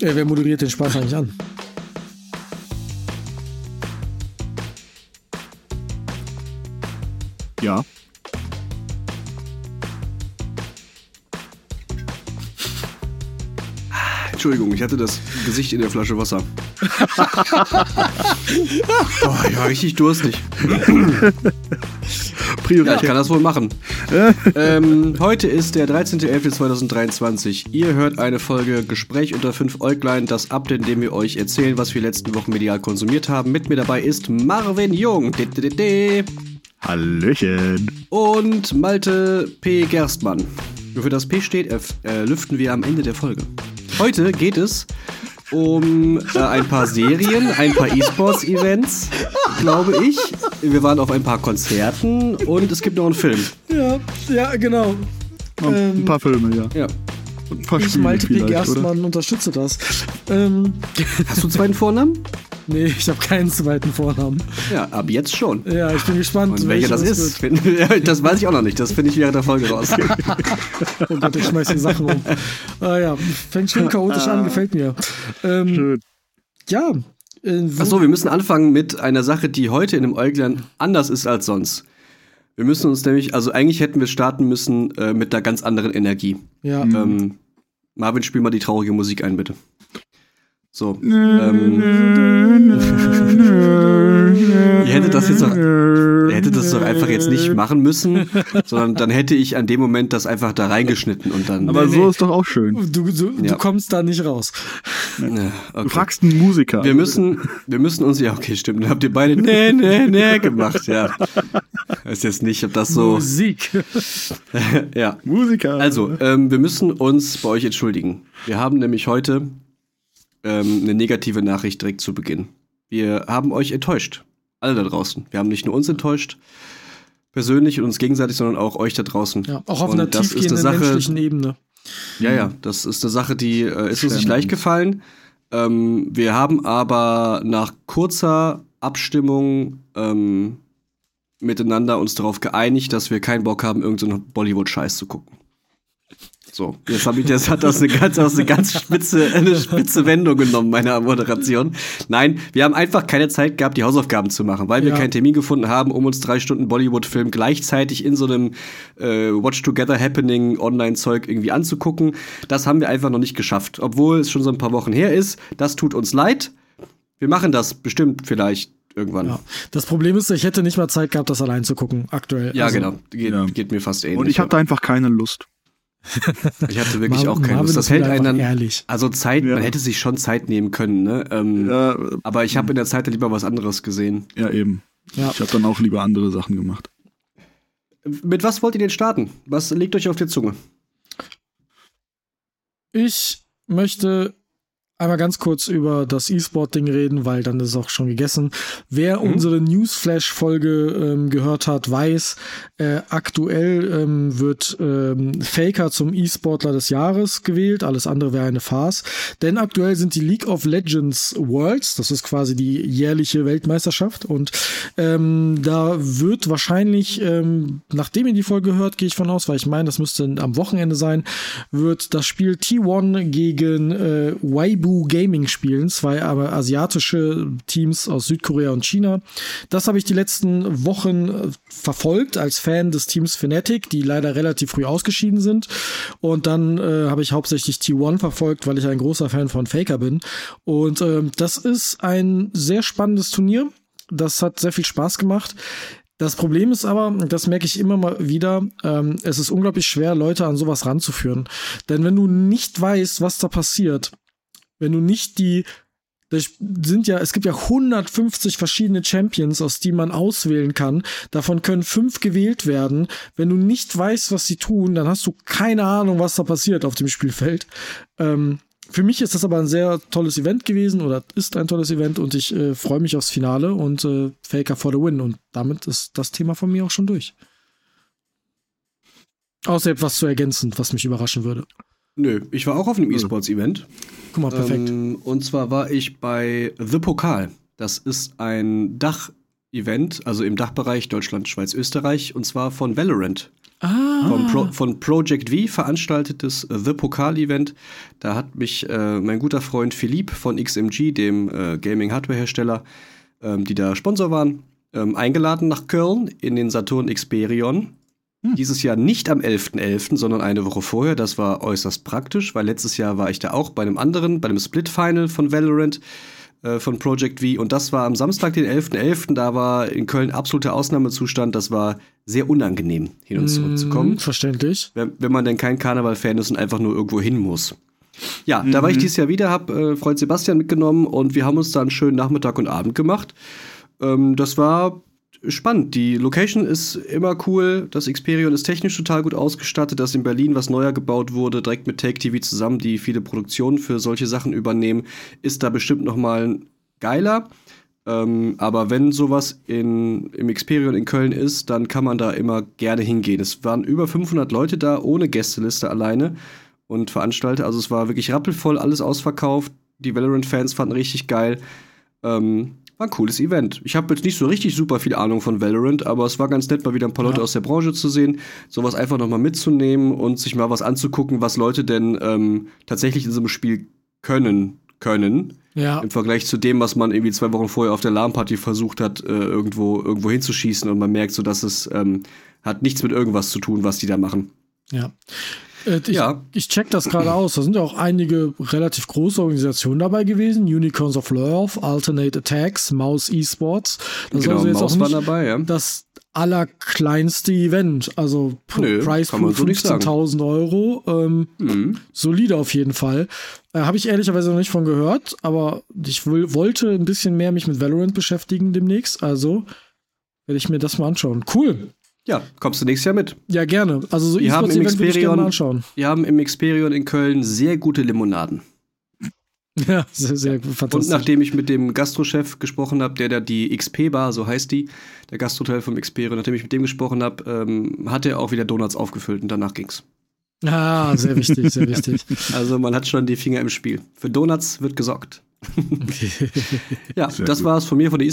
Äh, wer moderiert den Spaß eigentlich an? Ja. Entschuldigung, ich hatte das Gesicht in der Flasche Wasser. Boah, ich war richtig durstig. Ja, ich kann das wohl machen. Ähm, heute ist der 13.11.2023. Ihr hört eine Folge Gespräch unter 5 Äuglein, das Update, in dem wir euch erzählen, was wir letzten Wochen medial konsumiert haben. Mit mir dabei ist Marvin Jung. Hallöchen. Und Malte P. Gerstmann. Wofür das P steht, äh, lüften wir am Ende der Folge. Heute geht es um äh, ein paar Serien, ein paar E-Sports-Events, glaube ich. Wir waren auf ein paar Konzerten und es gibt noch einen Film. Ja, ja, genau. Ein Ähm, paar Filme, ja. Ja. Ein paar Ich, Spiele Malte P. Gerstmann, unterstütze das. Ähm, Hast du einen zweiten Vornamen? Nee, ich habe keinen zweiten Vornamen. Ja, ab jetzt schon. Ja, ich bin gespannt. Und welcher das ist, find- das weiß ich auch noch nicht. Das finde ich während der Folge raus. Oh Gott, ich schmeiß die Sachen um. Ah ja, fängt schön chaotisch an, gefällt mir. Ähm, Schön. ja. Äh, Achso, wir müssen anfangen mit einer Sache, die heute in dem Äuglein anders ist als sonst. Wir müssen uns nämlich, also eigentlich hätten wir starten müssen äh, mit einer ganz anderen Energie. ja. Ähm, Marvin, spiel mal die traurige Musik ein, bitte. So. Ähm, ihr hättet das jetzt doch, ihr hättet das doch einfach jetzt nicht machen müssen, sondern dann hätte ich an dem Moment das einfach da reingeschnitten und dann. Aber Nee, so nee. ist doch auch schön. Du, du, Ja. du kommst da nicht raus. Ja, Du okay. fragst einen Musiker. Wir müssen, wir müssen uns, ja, okay, stimmt, dann habt ihr beide nee, nee, nee gemacht, ja. Weiß jetzt nicht, ob das so, Musik. ja. Musiker. Also, ähm, wir müssen uns bei euch entschuldigen. Wir haben nämlich heute ähm, eine negative Nachricht direkt zu Beginn. Wir haben euch enttäuscht. Alle da draußen. Wir haben nicht nur uns enttäuscht, persönlich und uns gegenseitig, sondern auch euch da draußen. Ja, auch auf Und einer tiefgehenden Sache- menschlichen Ebene. Ja, ja, das ist eine Sache, die äh, ist uns nicht leicht gefallen. Ähm, wir haben aber nach kurzer Abstimmung ähm, miteinander uns darauf geeinigt, dass wir keinen Bock haben, irgendeinen Bollywood-Scheiß zu gucken. So, jetzt habe ich das hat das eine ganz, das eine ganz spitze, eine spitze Wendung genommen, meiner Moderation. Nein, wir haben einfach keine Zeit gehabt, die Hausaufgaben zu machen, weil wir Ja. keinen Termin gefunden haben, um uns drei Stunden Bollywood-Film gleichzeitig in so einem äh, Watch Together Happening Online-Zeug irgendwie anzugucken. Das haben wir einfach noch nicht geschafft, obwohl es schon so ein paar Wochen her ist. Das tut uns leid. Wir machen das bestimmt vielleicht irgendwann. Ja. Ja, Das Problem ist, ich hätte nicht mal Zeit gehabt, das allein zu gucken, aktuell. Also, genau. Geht, Ja. geht mir fast ähnlich. Und ich hatte einfach keine Lust. ich hatte wirklich Marvin- auch keine Lust. Das hält einen dann. ehrlich. Also Zeit, Ja. man hätte sich schon Zeit nehmen können, ne? Ähm, Ja, Aber ich habe in der Zeit dann lieber was anderes gesehen. ja eben. Ja. Ich habe dann auch lieber andere Sachen gemacht. Mit was wollt ihr denn starten? Was liegt euch auf der Zunge? Ich möchte einmal ganz kurz über das E-Sport-Ding reden, weil dann ist es auch schon gegessen. Wer Mhm. unsere Newsflash-Folge ähm, gehört hat, weiß, äh, aktuell ähm, wird ähm, Faker zum E-Sportler des Jahres gewählt. Alles andere wäre eine Farce. Denn aktuell sind die League of Legends Worlds, das ist quasi die jährliche Weltmeisterschaft. Und ähm, da wird wahrscheinlich, ähm, nachdem ihr die Folge hört, gehe ich von aus, weil ich meine, das müsste am Wochenende sein, wird das Spiel T1 gegen äh, Weibo Gaming spielen. Zwei aber asiatische Teams aus Südkorea und China. Das habe ich die letzten Wochen äh, verfolgt als Fan des Teams Fnatic, die leider relativ früh ausgeschieden sind. Und dann äh, habe ich hauptsächlich T1 verfolgt, weil ich ein großer Fan von Faker bin. Und ähm, das ist ein sehr spannendes Turnier. Das hat sehr viel Spaß gemacht. Das Problem ist aber, das merke ich immer mal wieder, ähm, es ist unglaublich schwer, Leute an sowas ranzuführen. Denn wenn du nicht weißt, was da passiert, wenn du nicht die, sind ja, es gibt ja 150 verschiedene Champions, aus die man auswählen kann. Davon können fünf gewählt werden. Wenn du nicht weißt, was sie tun, dann hast du keine Ahnung, was da passiert auf dem Spielfeld. Ähm, für mich ist das aber ein sehr tolles Event gewesen oder ist ein tolles Event und ich äh, freue mich aufs Finale und äh, Faker for the win. Und damit ist das Thema von mir auch schon durch. Außer etwas zu ergänzen, was mich überraschen würde. Nö, ich war auch auf einem E-Sports-Event. Guck mal, perfekt. Ähm, und zwar war ich bei The Pokal. Das ist ein Dach-Event, also im Dachbereich Deutschland, Schweiz, Österreich, und zwar von Valorant. Ah. Von, Pro, von Project V veranstaltetes The Pokal-Event. Da hat mich äh, mein guter Freund Philipp von XMG, dem äh, Gaming-Hardware-Hersteller, ähm, die da Sponsor waren, ähm, eingeladen nach Köln in den Saturn Xperion. Hm. Dieses Jahr nicht am 11.11., sondern eine Woche vorher. Das war äußerst praktisch, weil letztes Jahr war ich da auch bei einem anderen, bei einem Split-Final von Valorant äh, von Project V. Und das war am Samstag, den 11.11. Da war in Köln absoluter Ausnahmezustand. Das war sehr unangenehm, hin und zurück zu kommen Mm, verständlich. wenn, wenn man denn kein Karneval-Fan ist und einfach nur irgendwo hin muss. Ja, da war ich dieses Jahr wieder, hab äh, Freund Sebastian mitgenommen und wir haben uns da einen schönen Nachmittag und Abend gemacht. Ähm, das war spannend. Die Location ist immer cool. Das Xperion ist technisch total gut ausgestattet. Das in Berlin, was neuer gebaut wurde, direkt mit Take TV zusammen, die viele Produktionen für solche Sachen übernehmen, ist da bestimmt noch mal geiler. Ähm, aber wenn sowas in, im Xperion in Köln ist, dann kann man da immer gerne hingehen. Es waren über 500 Leute da, ohne Gästeliste alleine und Veranstalter. Also es war wirklich rappelvoll, alles ausverkauft. Die Valorant-Fans fanden richtig geil. Ähm, war ein cooles Event. Ich habe jetzt nicht so richtig super viel Ahnung von Valorant, aber es war ganz nett, mal wieder ein paar Leute Ja. aus der Branche zu sehen, sowas einfach nochmal mitzunehmen und sich mal was anzugucken, was Leute denn ähm, tatsächlich in so einem Spiel können, können. Ja. Im Vergleich zu dem, was man irgendwie zwei Wochen vorher auf der LAN-Party versucht hat, äh, irgendwo, irgendwo hinzuschießen und man merkt so, dass es ähm, hat nichts mit irgendwas zu tun, was die da machen. Ja. Äh, ich, Ja. ich check das gerade aus. Da sind ja auch einige relativ große Organisationen dabei gewesen. Unicorns of Love, Alternate Attacks, Mouse Esports. Das ist genau, also jetzt Maus auch nicht dabei, ja. das allerkleinste Event. Also Nö, Price Pool so nicht sagen. 15.000 Euro. Ähm, Mhm. solide auf jeden Fall. Äh, Habe ich ehrlicherweise noch nicht von gehört, aber ich will, wollte ein bisschen mehr mich mit Valorant beschäftigen demnächst. Also werde ich mir das mal anschauen. Cool. Ja, kommst du nächstes Jahr mit. Ja, gerne. Also so Wir haben im E-Sports-Event würde ich gerne mal anschauen. Wir haben im Xperion in Köln sehr gute Limonaden. Ja, sehr, sehr Und fantastisch. nachdem ich mit dem Gastrochef gesprochen habe, der da die XP-Bar, so heißt die, der Gastrohotel vom Xperion, nachdem ich mit dem gesprochen habe, ähm, hat er auch wieder Donuts aufgefüllt und danach ging's. Ah, sehr wichtig, sehr wichtig. Also man hat schon die Finger im Spiel. Für Donuts wird gesorgt. Ja, Sehr das gut. war's von mir von der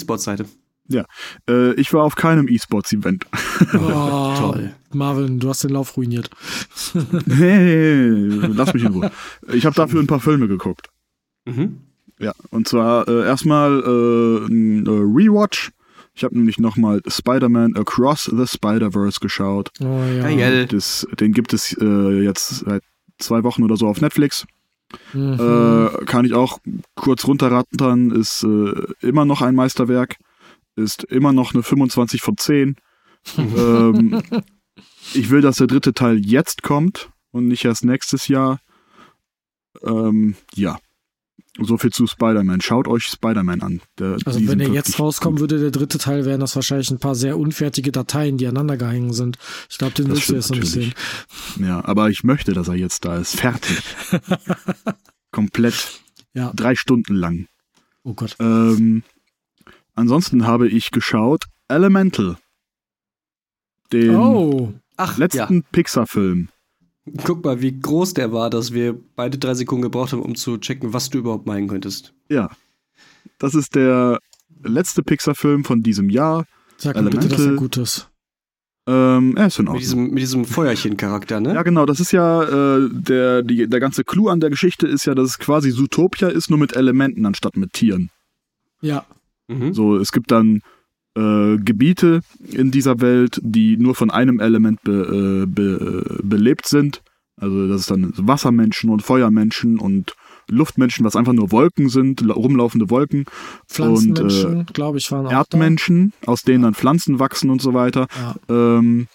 E-Sports-Seite. Äh, ich war auf keinem E-Sports-Event. Oh, Toll. Marvin, du hast den Lauf ruiniert. hey, lass mich in Ruhe. Ich habe dafür ein paar Filme geguckt. Mhm. Ja, und zwar äh, erstmal äh, ein äh, Rewatch. Ich habe nämlich nochmal Spider-Man Across the Spider-Verse geschaut. Oh, ja. Geil. Das, den gibt es äh, jetzt seit zwei Wochen oder so auf Netflix. Mhm. Äh, kann ich auch kurz runterrattern. Ist äh, immer noch ein Meisterwerk. Ist immer noch eine 25 von 10. ähm, ich will, dass der dritte Teil jetzt kommt und nicht erst nächstes Jahr. Ähm, ja. So viel zu Spider-Man. Schaut euch Spider-Man an. Der, also wenn er jetzt rauskommen würde, der dritte Teil, wären das wahrscheinlich ein paar sehr unfertige Dateien, die aneinander gehangen sind. Ich glaube, den willst du jetzt noch nicht natürlich. sehen. Ja, aber ich möchte, dass er jetzt da ist. Fertig. Komplett. Ja. Drei Stunden lang. Oh Gott. Ähm, ansonsten habe ich geschaut Elemental. Den Oh. Ach, letzten Pixar-Film. ja. Guck mal, wie groß der war, dass wir beide drei Sekunden gebraucht haben, um zu checken, was du überhaupt meinen könntest. Ja. Das ist der letzte Pixar-Film von diesem Jahr. Sag mir bitte, dass er gut ist. Ähm, er ist in Mit Ordnung. diesem, mit diesem Feuerchen-Charakter, ne? Ja, genau, das ist ja äh, der, die, der ganze Clou an der Geschichte ist ja, dass es quasi Zootopia ist, nur mit Elementen anstatt mit Tieren. Ja. Mhm. So, es gibt dann äh, Gebiete in dieser Welt, die nur von einem Element be, äh, be, äh, belebt sind. Also das ist dann Wassermenschen und Feuermenschen und Luftmenschen, was einfach nur Wolken sind, la- rumlaufende Wolken. Pflanzenmenschen, glaube ich, waren auch Erdmenschen, aus denen dann Pflanzen wachsen und so weiter. da. Ja. Ähm,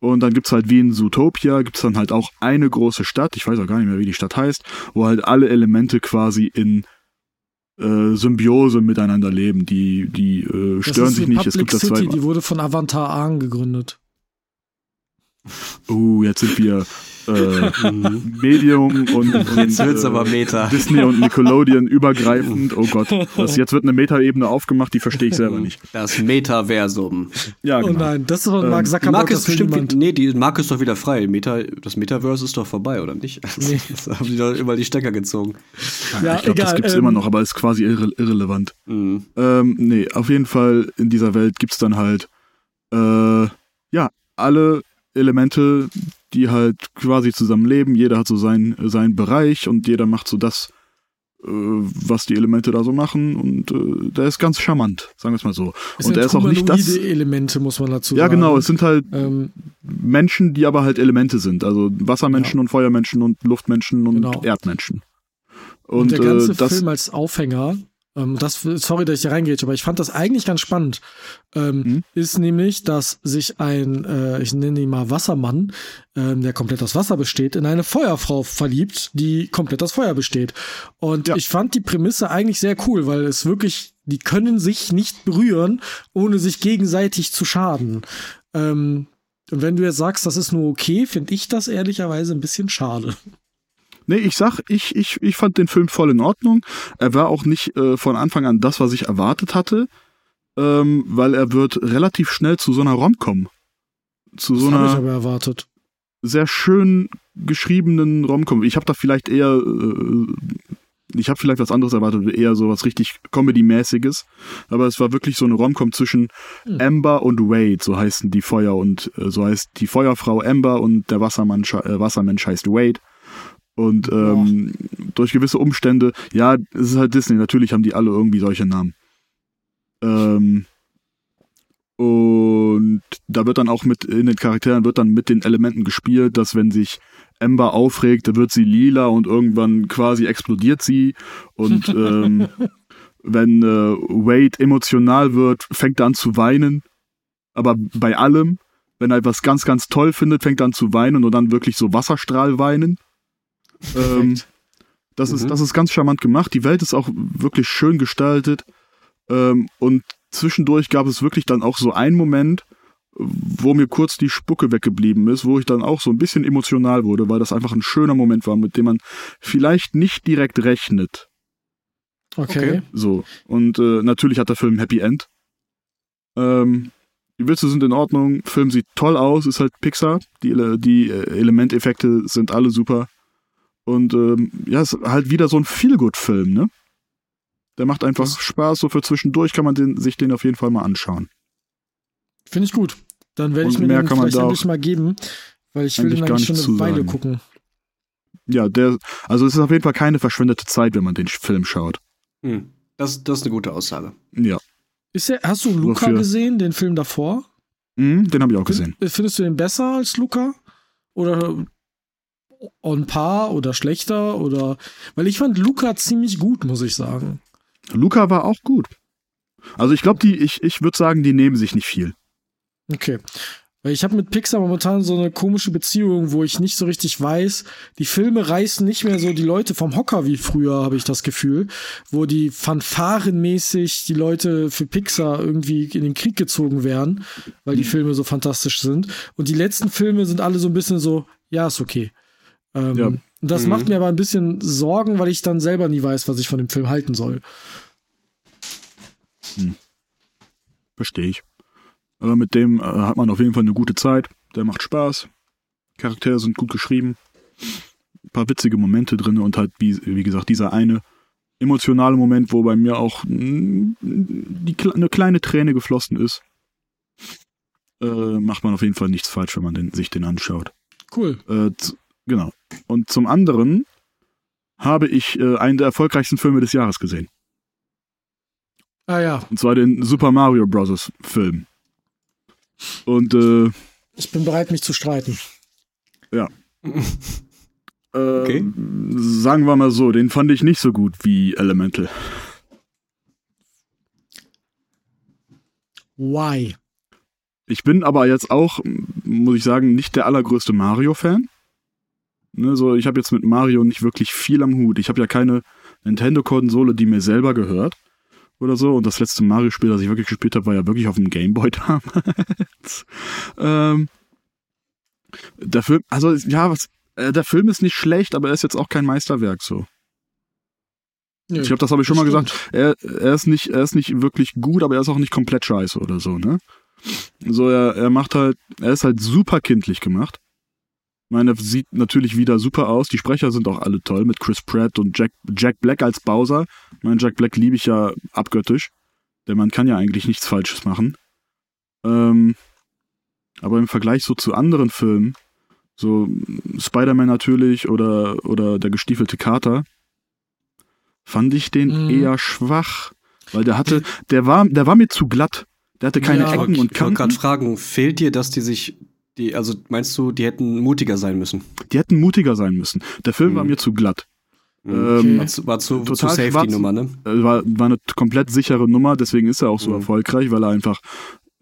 und dann gibt's halt wie in Zootopia, gibt's dann halt auch eine große Stadt, ich weiß auch gar nicht mehr, wie die Stadt heißt, wo halt alle Elemente quasi in äh, Symbiose miteinander leben. Die, die äh, Das stören sich nicht. Es Republic gibt da zwei. City, die wurde von Avantar Aang gegründet. Oh, jetzt sind wir äh. Medium und, und Jetzt wird's äh, aber Meta. Disney und Nickelodeon übergreifend. Oh Gott, das, jetzt wird eine Metaebene aufgemacht, die verstehe ich selber nicht. Das Metaversum. Ja, Oh genau. nein, das ist von Ähm, Mark Die Zuckerberg. Marke das ist bestimmt, niemand. nee, die Marke ist doch wieder frei. Meta, das Metaverse ist doch vorbei, oder nicht? Nee. Das haben die doch immer die Stecker gezogen. Ja, ich glaube, das gibt's ähm, immer noch, aber ist quasi irre irrelevant. Mhm. Ähm, nee, auf jeden Fall in dieser Welt gibt's dann halt äh, ja alle Elemente, die halt quasi zusammenleben. Jeder hat so seinen, seinen Bereich und jeder macht so das, äh, was die Elemente da so machen. Und äh, der ist ganz charmant, sagen wir es mal so. Es und er ist auch nicht das. Elemente, muss man dazu Ja, sagen. genau. Es sind halt Ähm, Menschen, die aber halt Elemente sind. Also Wassermenschen und Feuermenschen und Luftmenschen und Genau. Erdmenschen. und, Und, der ganze äh, das, Film als Aufhänger, ähm, das, sorry, dass ich hier reingehe, aber ich fand das eigentlich ganz spannend, ähm, Mhm. ist nämlich, dass sich ein, äh, ich nenne ihn mal Wassermann, ähm, der komplett aus Wasser besteht, in eine Feuerfrau verliebt, die komplett aus Feuer besteht. Und Ja. ich fand die Prämisse eigentlich sehr cool, weil es wirklich, die können sich nicht berühren, ohne sich gegenseitig zu schaden. Ähm, und wenn du jetzt sagst, das ist nur okay, finde ich das ehrlicherweise ein bisschen schade. Nee, ich sag, ich, ich, ich fand den Film voll in Ordnung. Er war auch nicht äh, von Anfang an das, was ich erwartet hatte, ähm, weil er wird relativ schnell zu so einer Rom-Com. Zu so das ich einer aber erwartet. sehr schön geschriebenen Rom-Com. Ich habe da vielleicht eher, äh, ich habe vielleicht was anderes erwartet, eher so was richtig Comedy-mäßiges. Aber es war wirklich so eine Rom-Com zwischen Hm. Amber und Wade, so heißen die Feuer und äh, so heißt die Feuerfrau Amber und der Wassermann, äh, Wassermensch heißt Wade. Und ähm, durch gewisse Umstände, ja, es ist halt Disney, natürlich haben die alle irgendwie solche Namen. Ähm, und da wird dann auch mit in den Charakteren wird dann mit den Elementen gespielt, dass wenn sich Amber aufregt, dann wird sie lila und irgendwann quasi explodiert sie. Und ähm, wenn äh, Wade emotional wird, fängt er an zu weinen. Aber bei allem, wenn er etwas ganz, ganz toll findet, fängt er an zu weinen und dann wirklich so Wasserstrahl weinen. Ähm, das, ist, Mhm. das ist ganz charmant gemacht. Die Welt ist auch wirklich schön gestaltet. Ähm, und zwischendurch gab es wirklich dann auch so einen Moment, wo mir kurz die Spucke weggeblieben ist, wo ich dann auch so ein bisschen emotional wurde, weil das einfach ein schöner Moment war, mit dem man vielleicht nicht direkt rechnet. Okay. Okay. So. Und äh, natürlich hat der Film ein Happy End. Ähm, die Witze sind in Ordnung, Film sieht toll aus, ist halt Pixar. Die, Ele- die äh, Elementeffekte sind alle super. Und ähm, ja, ist halt wieder so ein Feelgood-Film, ne? Der macht einfach Das- Spaß, so für zwischendurch kann man den, sich den auf jeden Fall mal anschauen. Finde ich gut. Dann werde ich mir mehr den vielleicht endlich mal geben, weil ich will den eigentlich schon eine Weile sagen. gucken. Ja, der, also es ist auf jeden Fall keine verschwendete Zeit, wenn man den Film schaut. Hm. Das, das ist eine gute Aussage. Ja. Ist der, hast du Luca Wofür? gesehen, den Film davor? Mhm, den habe ich auch gesehen. Find, findest du den besser als Luca? Oder on par oder schlechter? Oder weil ich fand Luca ziemlich gut, muss ich sagen. Luca war auch gut. Also ich glaube, die, ich, ich würde sagen, die nehmen sich nicht viel. Okay. Weil ich habe mit Pixar momentan so eine komische Beziehung, wo ich nicht so richtig weiß, die Filme reißen nicht mehr so die Leute vom Hocker wie früher, habe ich das Gefühl, wo die fanfarenmäßig die Leute für Pixar irgendwie in den Krieg gezogen werden, weil die Filme so fantastisch sind. Und die letzten Filme sind alle so ein bisschen so, ja, ist okay. Ähm, Ja. Das Mhm. macht mir aber ein bisschen Sorgen, weil ich dann selber nie weiß, was ich von dem Film halten soll. Verstehe ich. Aber mit dem äh, hat man auf jeden Fall eine gute Zeit. Der macht Spaß. Charaktere sind gut geschrieben. Ein paar witzige Momente drin und halt, wie, wie gesagt, dieser eine emotionale Moment, wo bei mir auch mm, die, eine kleine Träne geflossen ist. Äh, macht man auf jeden Fall nichts falsch, wenn man den, sich den anschaut. Cool. Äh, genau. Und zum anderen habe ich äh, einen der erfolgreichsten Filme des Jahres gesehen. Ah ja, Und zwar den Super Mario Bros. Film. Und äh, ich bin bereit, mich zu streiten. äh, Okay. sagen wir mal so, den fand ich nicht so gut wie Elemental. Why? Ich bin aber jetzt auch, muss ich sagen, nicht der allergrößte Mario-Fan. Ne, so, ich habe jetzt mit Mario nicht wirklich viel am Hut. Ich habe ja keine Nintendo-Konsole, die mir selber gehört. Oder so. Und das letzte Mario-Spiel, das ich wirklich gespielt habe, war ja wirklich auf dem Gameboy damals. ähm, der Film, also ja, was, äh, der Film ist nicht schlecht, aber er ist jetzt auch kein Meisterwerk so. Nö, Ich glaube, das habe ich schon mal gesagt. stimmt. Er, er, ist nicht, er ist nicht wirklich gut, aber er ist auch nicht komplett scheiße oder so, ne? So, er, er macht halt, er ist halt super kindlich gemacht. Ich meine, er sieht natürlich wieder super aus. Die Sprecher sind auch alle toll mit Chris Pratt und Jack, Jack Black als Bowser. Ich meine, Jack Black liebe ich ja abgöttisch. Denn man kann ja eigentlich nichts Falsches machen. Ähm, Aber im Vergleich so zu anderen Filmen, so Spider-Man natürlich oder, oder der gestiefelte Kater, fand ich den Mhm. eher schwach. Weil der hatte, der war, der war mir zu glatt. Der hatte keine Ja, Ecken Ich und wollte gerade Kanten. fragen, fehlt dir, dass die sich, die, also meinst du, die hätten mutiger sein müssen? Die hätten mutiger sein müssen. Der Film war Mhm. mir zu glatt. Mhm. Ähm, War zu, war zu, zu die Nummer, ne? Äh, war, war eine komplett sichere Nummer, deswegen ist er auch so Mhm. erfolgreich, weil er einfach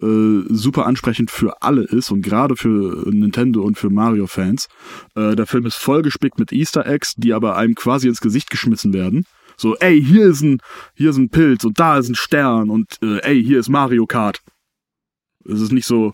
äh, super ansprechend für alle ist und gerade für Nintendo und für Mario-Fans. Äh, der Film ist vollgespickt mit Easter Eggs, die aber einem quasi ins Gesicht geschmissen werden. So, ey, hier ist ein, hier ist ein Pilz und da ist ein Stern und äh, ey, hier ist Mario Kart. Es ist nicht so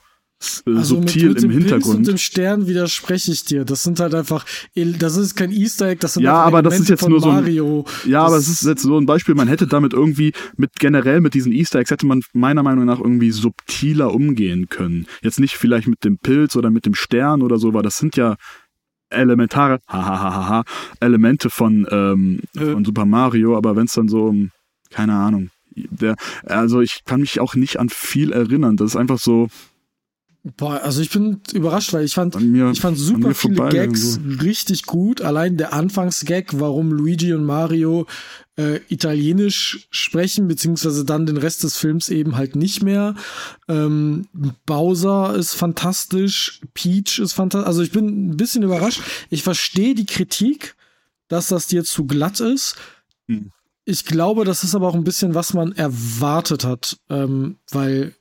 Also subtil mit, mit im dem Pilz und Hintergrund. dem Stern widerspreche ich dir. Das sind halt einfach, das ist kein Easter Egg, das sind Ja, aber das ist jetzt von nur so ein- Mario. Ja, aber Das- es ist jetzt so ein Beispiel, man hätte damit irgendwie mit generell mit diesen Easter Eggs hätte man meiner Meinung nach irgendwie subtiler umgehen können. Jetzt nicht vielleicht mit dem Pilz oder mit dem Stern oder so, weil das sind ja elementare hahaha, Elemente von, ähm, Äh. von Super Mario, aber wenn es dann so keine Ahnung, der, also ich kann mich auch nicht an viel erinnern. Das ist einfach so Boah, also ich bin überrascht, weil ich fand, an mir. ich fand an super viele Gags richtig gut. Allein der Anfangsgag, warum Luigi und Mario äh, Italienisch sprechen, beziehungsweise dann den Rest des Films eben halt nicht mehr. Ähm, Bowser ist fantastisch, Peach ist fantastisch. Also ich bin ein bisschen überrascht. Ich verstehe die Kritik, dass das dir zu glatt ist. Hm. Ich glaube, das ist aber auch ein bisschen, was man erwartet hat, ähm, weil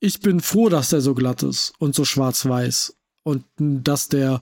ich bin froh, dass der so glatt ist und so schwarz-weiß und dass der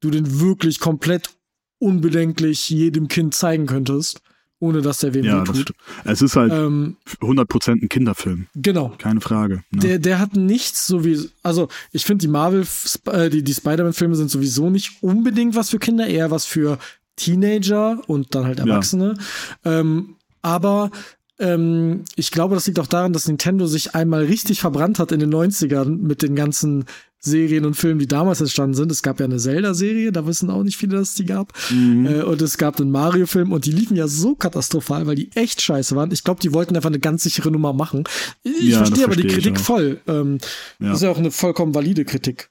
du den wirklich komplett unbedenklich jedem Kind zeigen könntest, ohne dass der wem Ja, stimmt. Es ist halt Ähm, 100% ein Kinderfilm, genau. keine Frage. Ne? Der, der hat nichts so wie, also ich finde die Marvel, äh, die, die Spider-Man-Filme sind sowieso nicht unbedingt was für Kinder, eher was für Teenager und dann halt Erwachsene. Ähm, aber ähm, ich glaube, das liegt auch daran, dass Nintendo sich einmal richtig verbrannt hat in den 90ern mit den ganzen Serien und Filmen, die damals entstanden sind. Es gab ja eine Zelda-Serie, da wissen auch nicht viele, dass es die gab. Mhm. Äh, und es gab einen Mario-Film und die liefen ja so katastrophal, weil die echt scheiße waren. Ich glaube, die wollten einfach eine ganz sichere Nummer machen. Ich Ja, verstehe aber die verstehe ich Kritik voll. Ähm, Ja. Das ist ja auch eine vollkommen valide Kritik.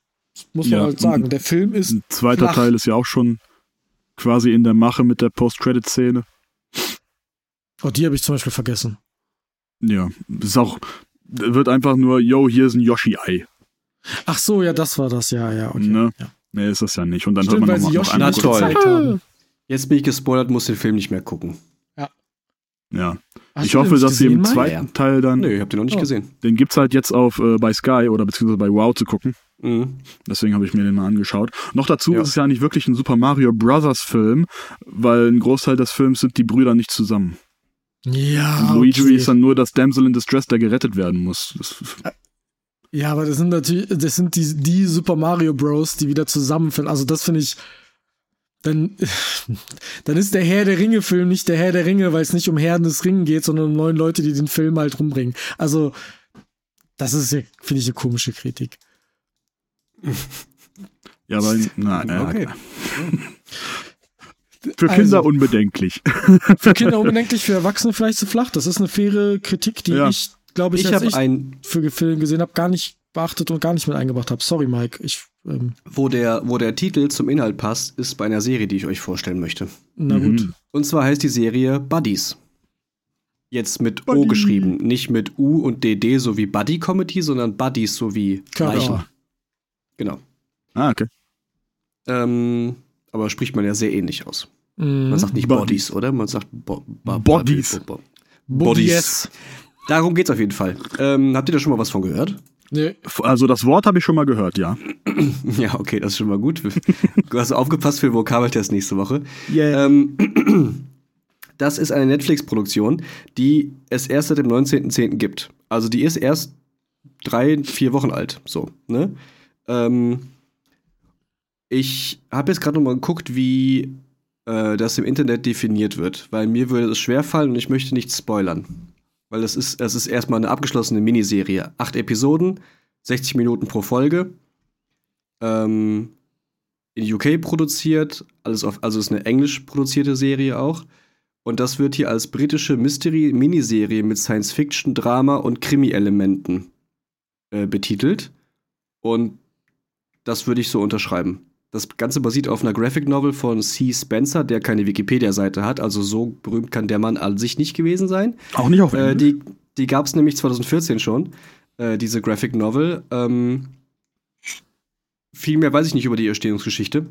Muss man halt sagen. Der Film ist. Ein zweiter flach. Teil ist ja auch schon quasi in der Mache mit der Post-Credit-Szene. Oh, die habe ich zum Beispiel vergessen. Ja, ist auch, wird einfach nur, yo, hier ist ein Yoshi-Ei. Ach so, ja, das war das. Ja, ja, okay. Ne? Ja. Nee, ist das ja nicht. Und dann Stimmt, weil man sie noch, Na toll. Jetzt bin ich gespoilert, muss den Film nicht mehr gucken. Ja. Hast ich du den hoffe, dass sie im zweiten Teil dann, Nö, ich hab den noch nicht Oh. gesehen. den gibt's halt jetzt auf äh, bei Sky oder beziehungsweise bei Wow zu gucken. Mhm. Deswegen habe ich mir den mal angeschaut. Noch dazu Ja. ist es ja nicht wirklich ein Super Mario Brothers Film, weil ein Großteil des Films sind die Brüder nicht zusammen. Ja, Und Luigi okay. ist dann nur das Damsel in Distress, der gerettet werden muss. Das, Ja, aber das sind natürlich, das sind die, die Super Mario Bros, die wieder zusammenfinden. Also das finde ich, dann, dann ist der Herr der Ringe-Film nicht der Herr der Ringe, weil es nicht um Herren des Ringen geht, sondern um neun Leute, die den Film halt rumbringen. Also, das ist ja, finde ich, eine komische Kritik. ja, aber na, äh, Okay. für Also- Kinder unbedenklich. Für Kinder unbedenklich, für Erwachsene vielleicht zu flach. Das ist eine faire Kritik, die Ja. ich, glaube ich, Ich als ich ein, für Film gesehen habe, gar nicht beachtet und gar nicht mit eingebracht habe. Sorry, Mike. Ich, ähm, wo der, wo der Titel zum Inhalt passt, ist bei einer Serie, die ich euch vorstellen möchte. na Mhm. gut. Und zwar heißt die Serie Buddies. Jetzt mit O Buddy. geschrieben, nicht mit U und DD so wie Buddy Comedy, sondern Buddies so wie Klar. Leichen. Genau. Ah, okay. Ähm, aber spricht man ja sehr ähnlich aus. Mhm. Man sagt nicht. Bodies, oder? Man sagt Bo Bo Bodies. Bo Bo Bodies. Darum geht's auf jeden Fall. Ähm, habt ihr da schon mal was von gehört? Nee. Also das Wort habe ich schon mal gehört, ja. Ja, okay, das ist schon mal gut. Du hast aufgepasst für den Vokabeltest nächste Woche. Yeah. Ähm, das ist eine Netflix-Produktion, die es erst seit dem 19.10. gibt. Also die ist erst drei, vier Wochen alt. So, ne? Ähm, ich habe jetzt gerade noch mal geguckt, wie äh, das im Internet definiert wird, weil mir würde es schwerfallen und ich möchte nichts spoilern. Weil es ist, es ist erstmal eine abgeschlossene Miniserie. Acht Episoden, 60 Minuten pro Folge. Ähm, in UK produziert, alles auf, also ist eine englisch produzierte Serie auch. Und das wird hier als britische Mystery-Miniserie mit Science-Fiction, Drama und Krimi-Elementen äh, betitelt. Und das würde ich so unterschreiben. Das Ganze basiert auf einer Graphic Novel von C. Spencer, der keine Wikipedia-Seite hat. Also so berühmt kann der Mann an sich nicht gewesen sein. Auch nicht auf äh, Die, die gab es nämlich 2014 schon, äh, diese Graphic Novel. Ähm, viel mehr weiß ich nicht über die Entstehungsgeschichte.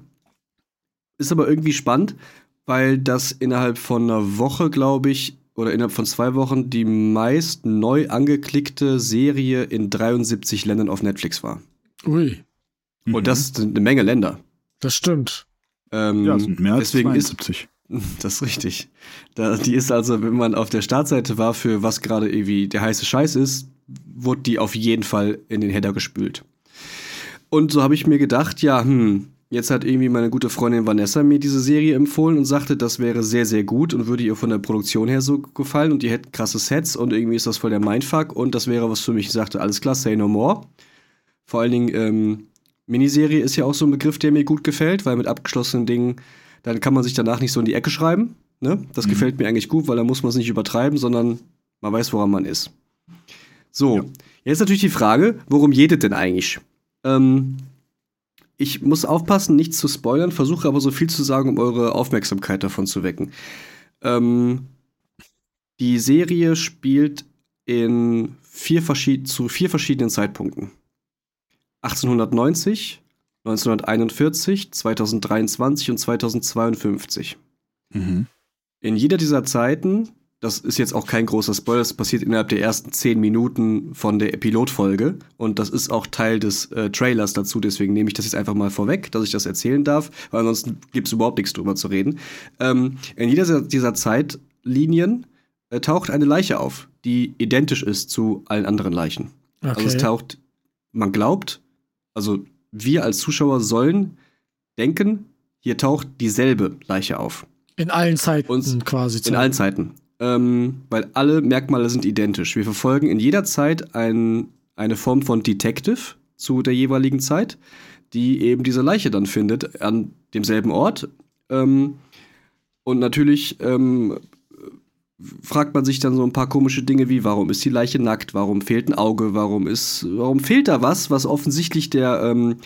Ist aber irgendwie spannend, weil das innerhalb von einer Woche, glaube ich, oder innerhalb von zwei Wochen die meist neu angeklickte Serie in 73 Ländern auf Netflix war. Ui. Mhm. Und das sind eine Menge Länder. Das stimmt. Ähm, ja, sind mehr als deswegen 72. Ist, das ist richtig. Da, die ist also, wenn man auf der Startseite war, für was gerade irgendwie der heiße Scheiß ist, wurde die auf jeden Fall in den Header gespült. Und so habe ich mir gedacht, ja, hm, jetzt hat irgendwie meine gute Freundin Vanessa mir diese Serie empfohlen und sagte, das wäre sehr, sehr gut und würde ihr von der Produktion her so gefallen und die hätten krasse Sets und irgendwie ist das voll der Mindfuck und das wäre was für mich. Ich sagte, alles klar, say no more. Vor allen Dingen, ähm, Miniserie ist ja auch so ein Begriff, der mir gut gefällt, weil mit abgeschlossenen Dingen, dann kann man sich danach nicht so in die Ecke schreiben. Ne? Das mhm. gefällt mir eigentlich gut, weil da muss man es nicht übertreiben, sondern man weiß, woran man ist. So, ja. jetzt natürlich die Frage, worum jedet denn eigentlich? Ähm, ich muss aufpassen, nichts zu spoilern, versuche aber so viel zu sagen, um eure Aufmerksamkeit davon zu wecken. Ähm, die Serie spielt in vier zu vier verschiedenen Zeitpunkten. 1890, 1941, 2023 und 2052. Mhm. In jeder dieser Zeiten, das ist jetzt auch kein großer Spoiler, das passiert innerhalb der ersten zehn Minuten von der Epilotfolge und das ist auch Teil des äh, Trailers dazu, deswegen nehme ich das jetzt einfach mal vorweg, dass ich das erzählen darf, weil ansonsten gibt es überhaupt nichts drüber zu reden. Ähm, in jeder dieser Zeitlinien äh, taucht eine Leiche auf, die identisch ist zu allen anderen Leichen. Okay. Also es taucht, man glaubt, also wir als Zuschauer sollen denken, hier taucht dieselbe Leiche auf. In allen Zeiten Und quasi. In allen Zeiten. Ähm, weil alle Merkmale sind identisch. Wir verfolgen in jeder Zeit ein, eine Form von Detective zu der jeweiligen Zeit, die eben diese Leiche dann findet an demselben Ort. Ähm, und natürlich ähm, fragt man sich dann so ein paar komische Dinge wie, warum ist die Leiche nackt, warum fehlt ein Auge, warum ist, warum fehlt da was, was offensichtlich der ähm,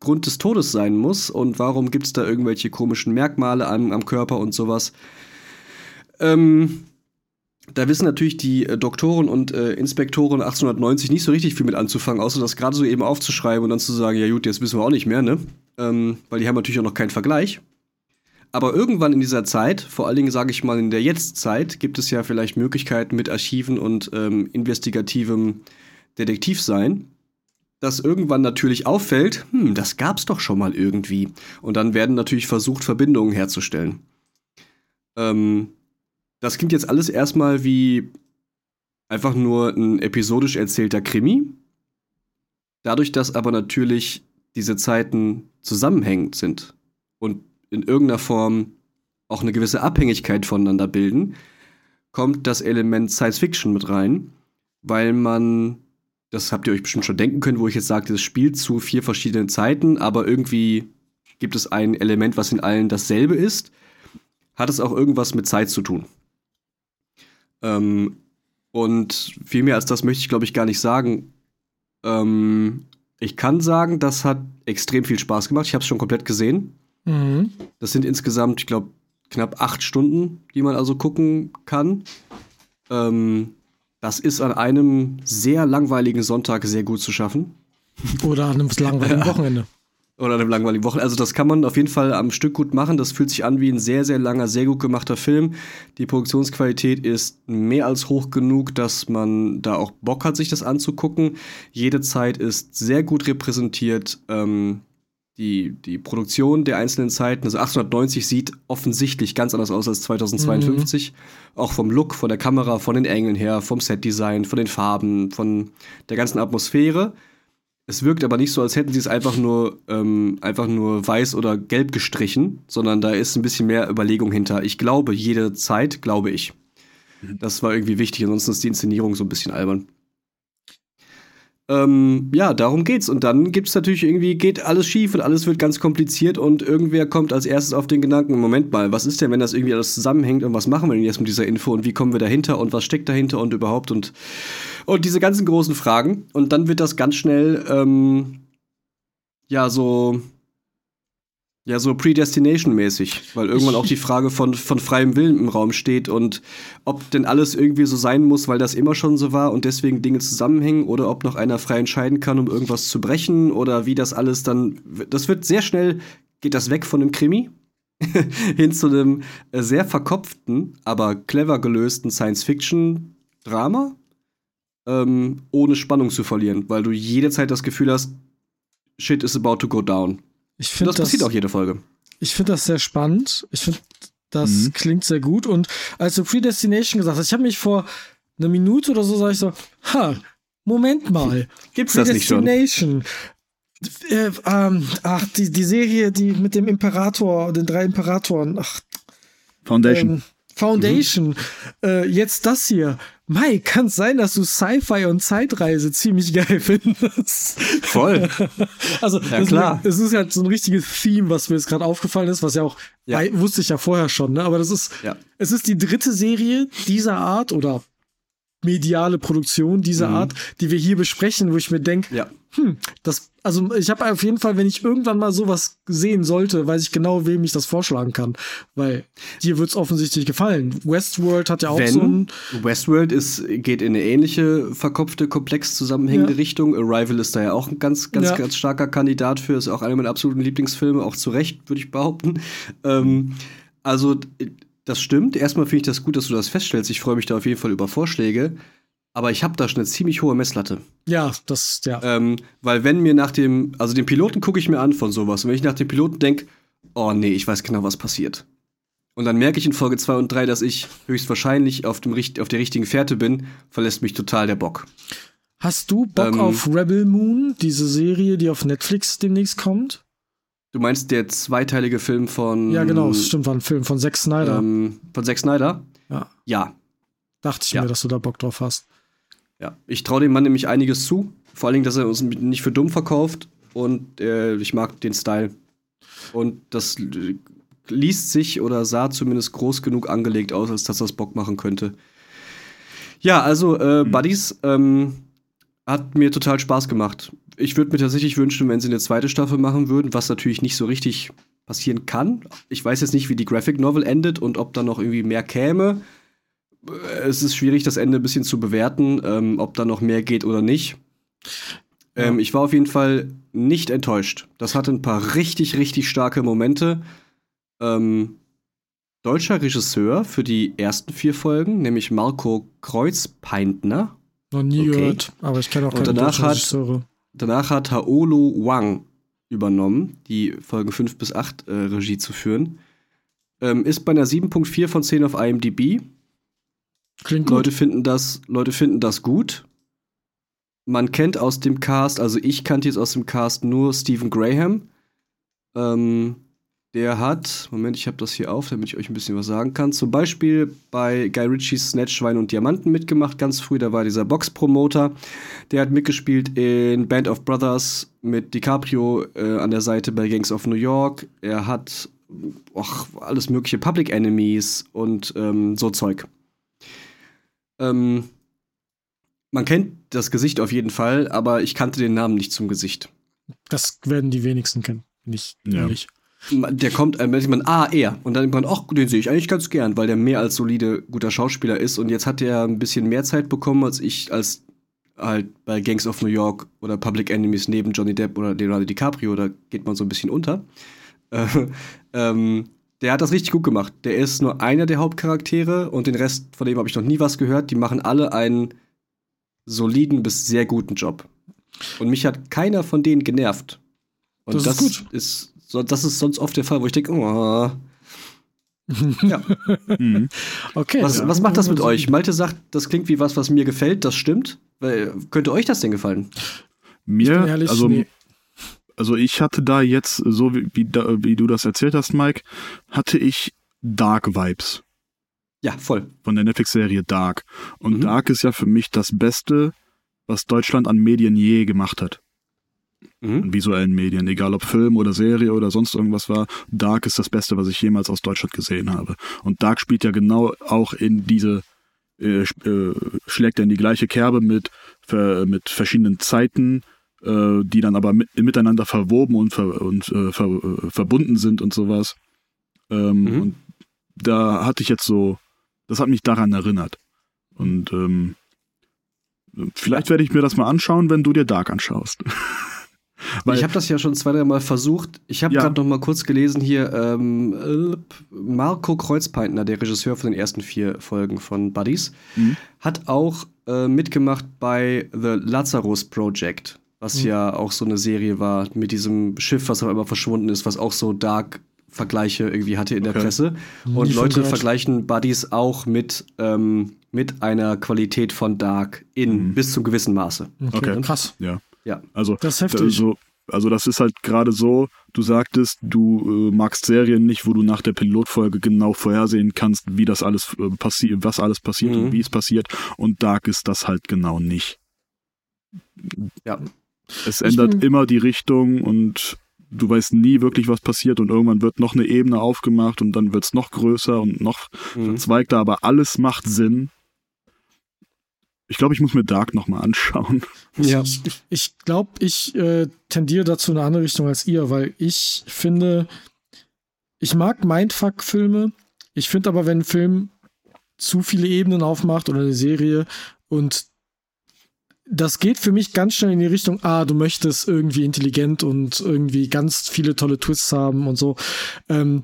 Grund des Todes sein muss und warum gibt es da irgendwelche komischen Merkmale am, am Körper und sowas. Ähm, da wissen natürlich die äh, Doktoren und äh, Inspektoren 1890 nicht so richtig viel mit anzufangen, außer das gerade so eben aufzuschreiben und dann zu sagen, ja gut, jetzt wissen wir auch nicht mehr, ne? Ähm, weil die haben natürlich auch noch keinen Vergleich. Aber irgendwann in dieser Zeit, vor allen Dingen sage ich mal in der Jetztzeit, gibt es ja vielleicht Möglichkeiten mit Archiven und ähm, investigativem Detektivsein, dass irgendwann natürlich auffällt, hm, das gab's doch schon mal irgendwie. Und dann werden natürlich versucht, Verbindungen herzustellen. Ähm, das klingt jetzt alles erstmal wie einfach nur ein episodisch erzählter Krimi. Dadurch, dass aber natürlich diese Zeiten zusammenhängend sind und in irgendeiner Form auch eine gewisse Abhängigkeit voneinander bilden, kommt das Element Science Fiction mit rein, weil man, das habt ihr euch bestimmt schon denken können, wo ich jetzt sagte, es spielt zu vier verschiedenen Zeiten, aber irgendwie gibt es ein Element, was in allen dasselbe ist, hat es auch irgendwas mit Zeit zu tun. Ähm, und viel mehr als das möchte ich, glaube ich, gar nicht sagen. Ähm, ich kann sagen, das hat extrem viel Spaß gemacht. Ich habe es schon komplett gesehen. Mhm. Das sind insgesamt, ich glaube, knapp acht Stunden, die man also gucken kann. Ähm, das ist an einem sehr langweiligen Sonntag sehr gut zu schaffen. Oder an einem langweiligen Wochenende. Oder an einem langweiligen Wochenende. Also das kann man auf jeden Fall am Stück gut machen. Das fühlt sich an wie ein sehr, sehr langer, sehr gut gemachter Film. Die Produktionsqualität ist mehr als hoch genug, dass man da auch Bock hat, sich das anzugucken. Jede Zeit ist sehr gut repräsentiert. Ähm, die, die Produktion der einzelnen Zeiten, also 1890 sieht offensichtlich ganz anders aus als 2052. Mhm. Auch vom Look, von der Kamera, von den Engeln her, vom Setdesign, von den Farben, von der ganzen Atmosphäre. Es wirkt aber nicht so, als hätten sie es einfach nur, ähm, einfach nur weiß oder gelb gestrichen, sondern da ist ein bisschen mehr Überlegung hinter. Ich glaube, jede Zeit, glaube ich. Mhm. Das war irgendwie wichtig, ansonsten ist die Inszenierung so ein bisschen albern. Ähm, ja, darum geht's. Und dann gibt's natürlich irgendwie, geht alles schief und alles wird ganz kompliziert und irgendwer kommt als erstes auf den Gedanken, Moment mal, was ist denn, wenn das irgendwie alles zusammenhängt und was machen wir denn jetzt mit dieser Info und wie kommen wir dahinter und was steckt dahinter und überhaupt und, und diese ganzen großen Fragen. Und dann wird das ganz schnell, ähm, ja, so ja, so Predestination-mäßig, weil irgendwann auch die Frage von, von freiem Willen im Raum steht und ob denn alles irgendwie so sein muss, weil das immer schon so war und deswegen Dinge zusammenhängen oder ob noch einer frei entscheiden kann, um irgendwas zu brechen oder wie das alles dann. Das wird sehr schnell, geht das weg von einem Krimi hin zu einem äh, sehr verkopften, aber clever gelösten Science-Fiction-Drama, ähm, ohne Spannung zu verlieren, weil du jede Zeit das Gefühl hast, shit is about to go down. Ich finde das, das passiert auch jede Folge. Ich finde das sehr spannend. Ich finde, das mhm. klingt sehr gut. Und als du Predestination gesagt hast, ich habe mich vor einer Minute oder so, sage ich so, ha, Moment mal. Gibt's das nicht schon? Predestination. Äh, ähm, ach, die, die Serie, die mit dem Imperator, den drei Imperatoren, ach. Foundation. Ähm, Foundation. Mhm. Äh, jetzt das hier. Mai, kann es sein, dass du Sci-Fi und Zeitreise ziemlich geil findest? Voll. also, ja, klar. es ist halt so ein richtiges Theme, was mir jetzt gerade aufgefallen ist, was ja auch, ja. wusste ich ja vorher schon, ne? aber das ist, ja. es ist die dritte Serie dieser Art oder mediale Produktion dieser mhm. Art, die wir hier besprechen, wo ich mir denke, ja. hm, das, also ich habe auf jeden Fall, wenn ich irgendwann mal sowas sehen sollte, weiß ich genau, wem ich das vorschlagen kann, weil dir wird's offensichtlich gefallen. Westworld hat ja auch wenn, so ein Westworld ist geht in eine ähnliche verkopfte, komplex zusammenhängende ja. Richtung. Arrival ist da ja auch ein ganz, ganz, ja. ganz starker Kandidat für, ist auch einer meiner absoluten Lieblingsfilme, auch zu Recht, würde ich behaupten. Ähm, also das stimmt. Erstmal finde ich das gut, dass du das feststellst. Ich freue mich da auf jeden Fall über Vorschläge. Aber ich habe da schon eine ziemlich hohe Messlatte. Ja, das, ja. Ähm, weil wenn mir nach dem, also den Piloten gucke ich mir an von sowas. Und wenn ich nach dem Piloten denke, oh nee, ich weiß genau, was passiert. Und dann merke ich in Folge 2 und 3, dass ich höchstwahrscheinlich auf, dem, auf der richtigen Fährte bin, verlässt mich total der Bock. Hast du Bock ähm, auf Rebel Moon, diese Serie, die auf Netflix demnächst kommt? Du meinst der zweiteilige Film von. Ja, genau, stimmt, war ein Film von Zack Snyder. Ähm, von Zack Snyder? Ja. Ja. Dachte ich ja. mir, dass du da Bock drauf hast. Ja, ich traue dem Mann nämlich einiges zu. Vor allen Dingen, dass er uns nicht für dumm verkauft und äh, ich mag den Style. Und das liest sich oder sah zumindest groß genug angelegt aus, als dass das Bock machen könnte. Ja, also, äh, mhm. Buddies ähm, hat mir total Spaß gemacht ich würde mir tatsächlich wünschen, wenn sie eine zweite Staffel machen würden, was natürlich nicht so richtig passieren kann. Ich weiß jetzt nicht, wie die Graphic Novel endet und ob da noch irgendwie mehr käme. Es ist schwierig, das Ende ein bisschen zu bewerten, ähm, ob da noch mehr geht oder nicht. Ähm, Ich war auf jeden Fall nicht enttäuscht. Das hatte ein paar richtig, richtig starke Momente. Ähm, deutscher Regisseur für die ersten vier Folgen, nämlich Marco Kreuzpeintner. Noch nie okay. gehört, aber ich kenne auch keine und danach Regisseure. Danach hat Haolo Wang übernommen, die Folgen 5 bis 8 äh, Regie zu führen. Ähm, ist bei einer 7.4 von 10 auf IMDb. Klingt gut. Leute finden das, Leute finden das gut. Man kennt aus dem Cast, also ich kannte jetzt aus dem Cast nur Stephen Graham. Ähm, der hat, Moment, ich habe das hier auf, damit ich euch ein bisschen was sagen kann. Zum Beispiel bei Guy Ritchies Snatch, Schwein und Diamanten mitgemacht, ganz früh. Da war dieser Box-Promoter. Der hat mitgespielt in Band of Brothers mit DiCaprio äh, an der Seite bei Gangs of New York. Er hat och, alles mögliche Public Enemies und ähm, so Zeug. Ähm, man kennt das Gesicht auf jeden Fall, aber ich kannte den Namen nicht zum Gesicht. Das werden die wenigsten kennen, nicht ja. Der kommt, äh, man, ah, er. Und dann denkt man, ach, den sehe ich eigentlich ganz gern, weil der mehr als solide guter Schauspieler ist. Und jetzt hat er ein bisschen mehr Zeit bekommen, als ich, als halt bei Gangs of New York oder Public Enemies neben Johnny Depp oder Leonardo DiCaprio, da geht man so ein bisschen unter. Äh, ähm, der hat das richtig gut gemacht. Der ist nur einer der Hauptcharaktere und den Rest, von dem habe ich noch nie was gehört. Die machen alle einen soliden bis sehr guten Job. Und mich hat keiner von denen genervt. Und das, das ist, gut. ist so, das ist sonst oft der Fall, wo ich denke, oh. ja. Mhm. Okay. Was, ja. was macht das mit euch? Malte sagt, das klingt wie was, was mir gefällt. Das stimmt. Könnte euch das denn gefallen? Mir, ehrlich, also, nee. also ich hatte da jetzt, so wie, wie, wie du das erzählt hast, Mike, hatte ich Dark Vibes. Ja, voll. Von der Netflix-Serie Dark. Und mhm. Dark ist ja für mich das Beste, was Deutschland an Medien je gemacht hat mhm. visuellen Medien, egal ob Film oder Serie oder sonst irgendwas war. Dark ist das Beste, was ich jemals aus Deutschland gesehen habe. Und Dark spielt ja genau auch in diese, äh, äh, schlägt er in die gleiche Kerbe mit, für, mit verschiedenen Zeiten, äh, die dann aber mit, miteinander verwoben und, ver, und äh, ver, äh, verbunden sind und sowas. Ähm, Mhm. Und da hatte ich jetzt so, das hat mich daran erinnert. Und ähm, vielleicht werde ich mir das mal anschauen, wenn du dir Dark anschaust. Weil- ich habe das ja schon zwei, drei Mal versucht. Ich habe Ja. gerade noch mal kurz gelesen hier, ähm, äh, Marco Kreuzpeintner, der Regisseur von den ersten vier Folgen von Buddies, Mhm. hat auch äh, mitgemacht bei The Lazarus Project, was Mhm. ja auch so eine Serie war mit diesem Schiff, was aber immer verschwunden ist, was auch so Dark Vergleiche irgendwie hatte in der Okay. Presse. Nie Und von Leute vergleichen Buddies auch mit, ähm, mit einer Qualität von Dark in Mhm. bis zum gewissen Maße. Okay, Okay. krass. ja. Ja. Also Das ist heftig. so, also das ist halt gerade so, du sagtest, du äh, magst Serien nicht, wo du nach der Pilotfolge genau vorhersehen kannst, wie das alles äh, passiert, was alles passiert Mhm. und wie es passiert. Und Dark ist das halt genau nicht. Ja. Es ändert immer die Richtung und du weißt nie wirklich, was passiert und irgendwann wird noch eine Ebene aufgemacht und dann wird es noch größer und noch Mhm. verzweigter, aber alles macht Sinn. Ich glaube, ich muss mir Dark nochmal anschauen. Ja. Ich, glaube, ich äh, tendiere dazu in eine andere Richtung als ihr, weil ich finde, ich mag Mindfuck-Filme. Ich finde aber, wenn ein Film zu viele Ebenen aufmacht oder eine Serie und das geht für mich ganz schnell in die Richtung, ah, du möchtest irgendwie intelligent und irgendwie ganz viele tolle Twists haben und so. Ähm,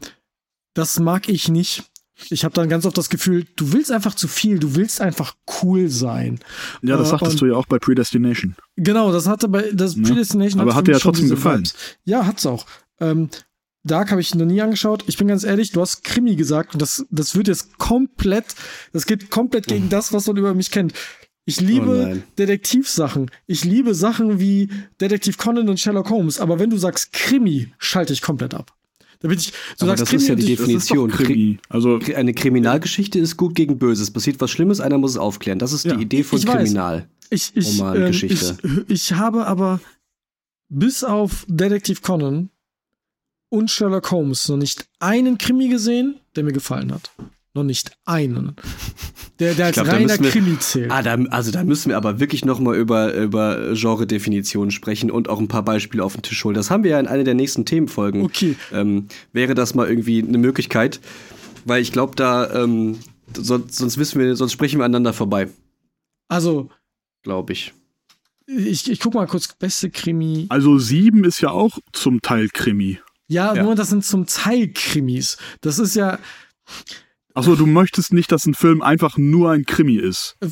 das mag ich nicht. Ich habe dann ganz oft das Gefühl, du willst einfach zu viel, du willst einfach cool sein. Ja, das Äh, sagtest du ja auch bei Predestination. Genau, das hatte bei das Ne? Predestination Aber hat dir ja trotzdem gefallen. Vibes. Ja, hat's auch. Ähm, Dark habe ich noch nie angeschaut. Ich bin ganz ehrlich, du hast Krimi gesagt und das, das wird jetzt komplett, das geht komplett gegen das, was man über mich kennt. Ich Oh liebe nein. Detektivsachen. Ich liebe Sachen wie Detektiv Conan und Sherlock Holmes. Aber wenn du sagst Krimi, schalte ich komplett ab. Da bin ich, du Aber sagst das ist ja die Definition. Krimi. Also, Eine Kriminalgeschichte ist gut gegen Böse. Es passiert was Schlimmes, einer muss es aufklären. Das ist Ja, die Idee von. Kriminal. Ich, ich, ähm, Romangeschichte. ich, ich habe aber bis auf Detektiv Conan und Sherlock Holmes noch nicht einen Krimi gesehen, der mir gefallen hat. Noch nicht einen. Der, der als glaub, reiner wir- Krimi zählt. Ah, da, also da müssen wir aber wirklich noch mal über, über Genre-Definitionen sprechen und auch ein paar Beispiele auf den Tisch holen. Das haben wir ja in einer der nächsten Themenfolgen. Okay. Ähm, wäre das mal irgendwie eine Möglichkeit? Weil ich glaube, da ähm, sonst, sonst wissen wir, sonst sprechen wir aneinander vorbei, Also, glaube ich. ich, ich guck mal kurz, beste Krimi. also sieben ist ja auch zum Teil Krimi. Ja, Ja. nur das sind zum Teil Krimis. Das ist ja, Achso, du möchtest nicht, dass ein Film einfach nur ein Krimi ist. äh,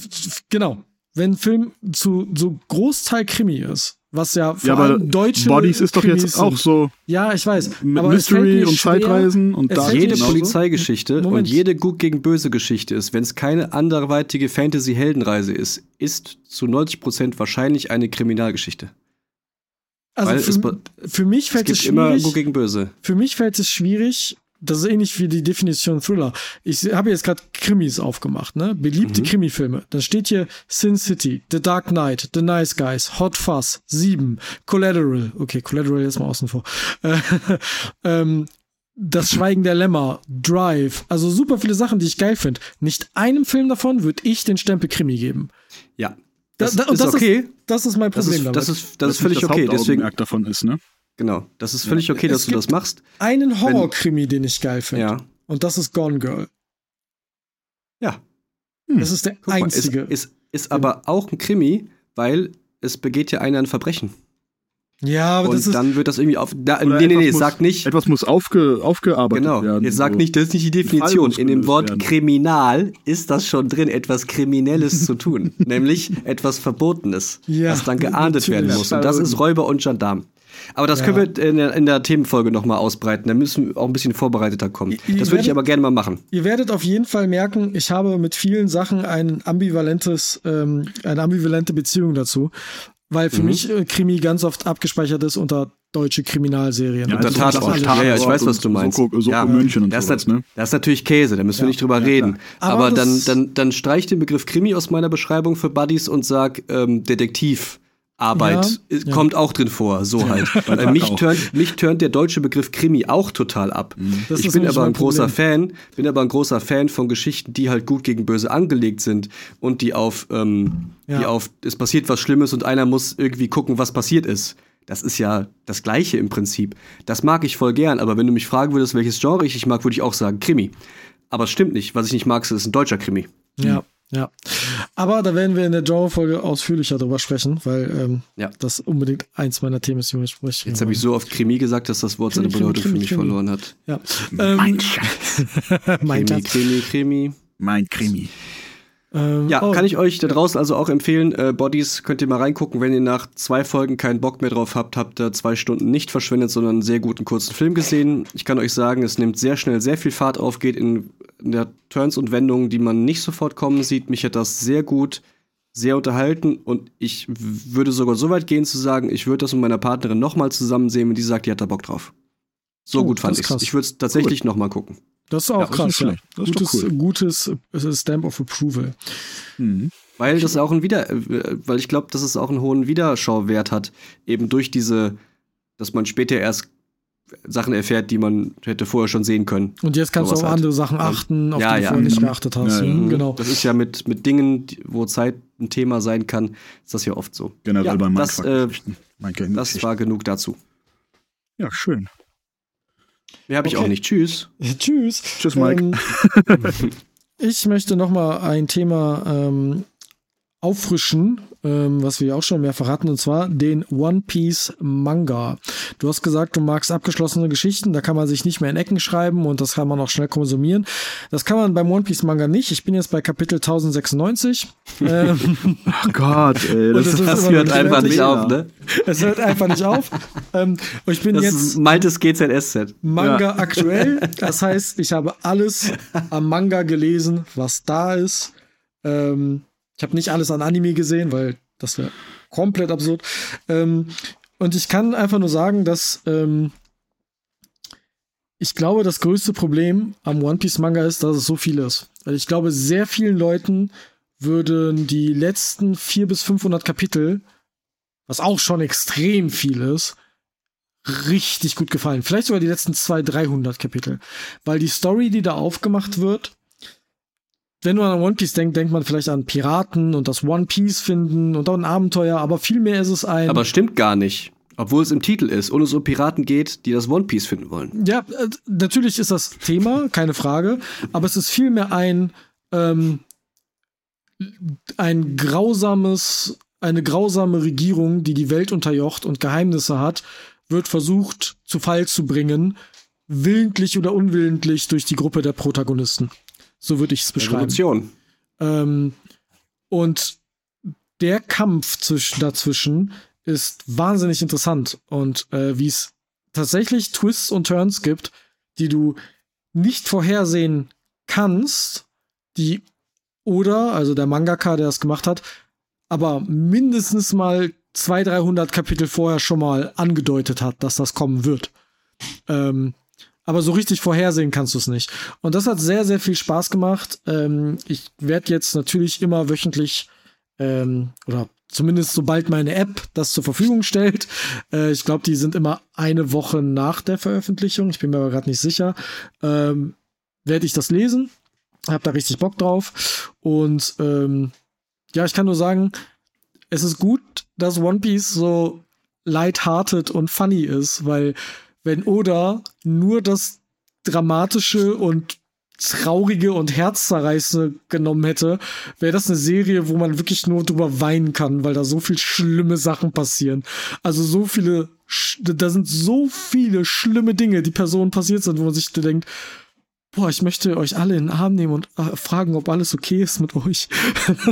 genau. Wenn ein Film zu so Großteil Krimi ist, was ja vor ja, aber allem deutsche Bodies ist doch Krimis jetzt auch so Ja, ich weiß. mit es Mystery und schwer- Zeitreisen und es mir Jede. Polizeigeschichte Moment. und jede Gut gegen Böse Geschichte ist, wenn es keine anderweitige Fantasy-Heldenreise ist, ist zu 90% wahrscheinlich eine Kriminalgeschichte. Also Weil es, für, für mich es fällt es gibt immer schwierig. Gut gegen Böse. Für mich fällt es schwierig. Das ist ähnlich wie die Definition Thriller. Ich habe jetzt gerade Krimis aufgemacht, ne? Beliebte Mhm. Krimifilme. Dann steht hier Sin City, The Dark Knight, The Nice Guys, Hot Fuzz, 7, Collateral. Okay, Collateral ist mal außen vor. Äh, ähm, das Schweigen der Lämmer, Drive. Also super viele Sachen, die ich geil finde. Nicht einem Film davon würde ich den Stempel Krimi geben. Ja. Da- Das da- und ist das okay. Das ist mein Das Problem ist, damit. das ist, das ist völlig das okay. Deswegen, davon ist, ne? Genau. Das ist völlig okay, dass Es du das gibt- machst. einen Horror-Krimi, den ich geil finde. Ja. Und das ist Gone Girl. Ja. Das ist der Guck mal, ist, einzige. ist, ist aber auch ein Krimi, weil es begeht ja einer ein Verbrechen. ja, aber Und das ist. dann wird das irgendwie auf. Da, nee, nee, nee, muss- sag nicht. Etwas muss aufge, aufgearbeitet Genau. werden. Jetzt sag nicht, das ist nicht die Definition. In dem Wort werden. Kriminal ist das schon drin, etwas Kriminelles zu tun. Nämlich etwas Verbotenes, Ja, was dann geahndet werden muss. Und das ist Räuber und Gendarm. Aber das Ja. können wir in der, in der Themenfolge nochmal ausbreiten. Da müssen wir auch ein bisschen vorbereiteter kommen. Ihr- Das würde ich aber gerne mal machen. Ihr werdet auf jeden Fall merken, ich habe mit vielen Sachen ein ambivalentes, ähm, eine ambivalente Beziehung dazu, weil für Mhm. mich äh, Krimi ganz oft abgespeichert ist unter deutsche Kriminalserien. Ja, Unter also Tatort. das ist Ja, ja, ich Tatort weiß, was du meinst. Soko, Soko ja, München und das, ist sowas, ne? das ist natürlich Käse, da müssen wir Ja, nicht drüber ja, reden. Aber, Aber dann, dann, dann streich den Begriff Krimi aus meiner Beschreibung für Buddies und sag ähm, Detektiv Arbeit Ja, äh, ja. kommt auch drin vor, so halt. Weil mich, auch. turnt, mich turnt der deutsche Begriff Krimi auch total ab. Das ich bin aber ein großer Problem. Fan, bin aber ein großer Fan von Geschichten, die halt gut gegen böse angelegt sind und die auf, ähm, Ja. die auf, es passiert was Schlimmes und einer muss irgendwie gucken, was passiert ist. Das ist ja das Gleiche im Prinzip. Das mag ich voll gern, aber wenn du mich fragen würdest, welches Genre ich nicht mag, würde ich auch sagen Krimi. Aber es stimmt nicht. Was ich nicht mag, ist ein deutscher Krimi. Ja, ja. Aber da werden wir in der Genre-Folge ausführlicher drüber sprechen, weil ähm, Ja. das unbedingt eins meiner Themen ist, die wir sprechen. Jetzt habe ich so oft Krimi gesagt, dass das Wort seine Krimi, Krimi, Bedeutung für mich Krimi. verloren hat. Ja. Ähm, Mein Schatz. mein Krimi. Krimi, Krimi. Mein Krimi. Ähm, Ja, oh, kann ich euch da draußen also auch empfehlen. Äh, Bodies könnt ihr mal reingucken, wenn ihr nach zwei Folgen keinen Bock mehr drauf habt, habt ihr zwei Stunden nicht verschwendet, sondern einen sehr guten kurzen Film gesehen. Ich kann euch sagen, es nimmt sehr schnell sehr viel Fahrt auf, geht in, in der Turns und Wendungen, die man nicht sofort kommen sieht. Mich hat das sehr gut, sehr unterhalten und ich würde sogar so weit gehen zu sagen, ich würde das mit meiner Partnerin nochmal zusammen sehen, wenn die sagt, die hat da Bock drauf. So Oh, gut fand ist ich. Ich würde es tatsächlich nochmal gucken. Das ist auch Ja, ist krass, nicht ja. Das ist Gutes, cool. gutes äh, Stamp of Approval. Mhm. Weil das auch ein Wieder, äh, weil ich glaube, dass es auch einen hohen Wiederschauwert hat, eben durch diese, dass man später erst Sachen erfährt, die man hätte vorher schon sehen können. Und jetzt kannst Sowas du auf halt. andere Sachen achten, auf Ja, die du ja. vorher nicht geachtet hast. Ja, ja. Mhm, genau. Das ist ja mit, mit Dingen, wo Zeit ein Thema sein kann, ist das ja oft so. Generell Ja, bei das, äh, Das war genug dazu. ja, schön. Mehr habe ich Okay. auch nicht. Tschüss. Tschüss. Tschüss, Mike. Ähm, ich möchte noch mal ein Thema ähm, auffrischen, ähm, was wir auch schon mehrfach hatten, und zwar den One Piece Manga. Du hast gesagt, du magst abgeschlossene Geschichten, da kann man sich nicht mehr in Ecken schreiben und das kann man auch schnell konsumieren. Das kann man beim One Piece Manga nicht. Ich bin jetzt bei Kapitel 1096. ähm, Ach Gott, ey. Das, das Das hört einfach nicht auf, ne? es hört einfach nicht auf. Ähm, ich bin Das jetzt ist Maltes GZSZ. Manga aktuell. Das heißt, ich habe alles am Manga gelesen, was da ist. Ähm, ich habe nicht alles an Anime gesehen, weil das wäre komplett absurd. Ähm, und ich kann einfach nur sagen, dass ähm, ich glaube, das größte Problem am One Piece Manga ist, dass es so viel ist. Weil ich glaube, sehr vielen Leuten würden die letzten 400 bis 500 Kapitel, was auch schon extrem viel ist, richtig gut gefallen. Vielleicht sogar die letzten 200, 300 Kapitel. Weil die Story, die da aufgemacht wird, wenn man an One Piece denkt, denkt man vielleicht an Piraten und das One Piece finden und auch ein Abenteuer, aber vielmehr ist es ein. Aber stimmt gar nicht. Obwohl es im Titel ist und es um Piraten geht, die das One Piece finden wollen. Ja, äh, natürlich ist das Thema, keine Frage, aber es ist vielmehr ein, ähm, ein grausames, eine grausame Regierung, die die Welt unterjocht und Geheimnisse hat, wird versucht zu Fall zu bringen, willentlich oder unwillentlich durch die Gruppe der Protagonisten. So würde ich es beschreiben. Revolution. Ähm, und der Kampf zwischen, dazwischen ist wahnsinnig interessant. Und äh, wie es tatsächlich Twists und Turns gibt, die du nicht vorhersehen kannst, die oder, also der Mangaka, der das gemacht hat, aber mindestens mal 200, 300 Kapitel vorher schon mal angedeutet hat, dass das kommen wird. Ähm, aber so richtig vorhersehen kannst du es nicht. Und das hat sehr, sehr viel Spaß gemacht. Ähm, ich werde jetzt natürlich immer wöchentlich ähm, oder zumindest sobald meine App das zur Verfügung stellt. Äh, ich glaube, die sind immer eine Woche nach der Veröffentlichung. Ich bin mir aber gerade nicht sicher. Ähm, werde ich das lesen. Hab da richtig Bock drauf. Und ähm, ja, ich kann nur sagen, es ist gut, dass One Piece so lighthearted und funny ist, weil wenn Oda nur das Dramatische und Traurige und Herzzerreißende genommen hätte, wäre das eine Serie, wo man wirklich nur drüber weinen kann, weil da so viel schlimme Sachen passieren. Also so viele, da sind so viele schlimme Dinge, die Personen passiert sind, wo man sich denkt, boah, ich möchte euch alle in den Arm nehmen und äh, fragen, ob alles okay ist mit euch.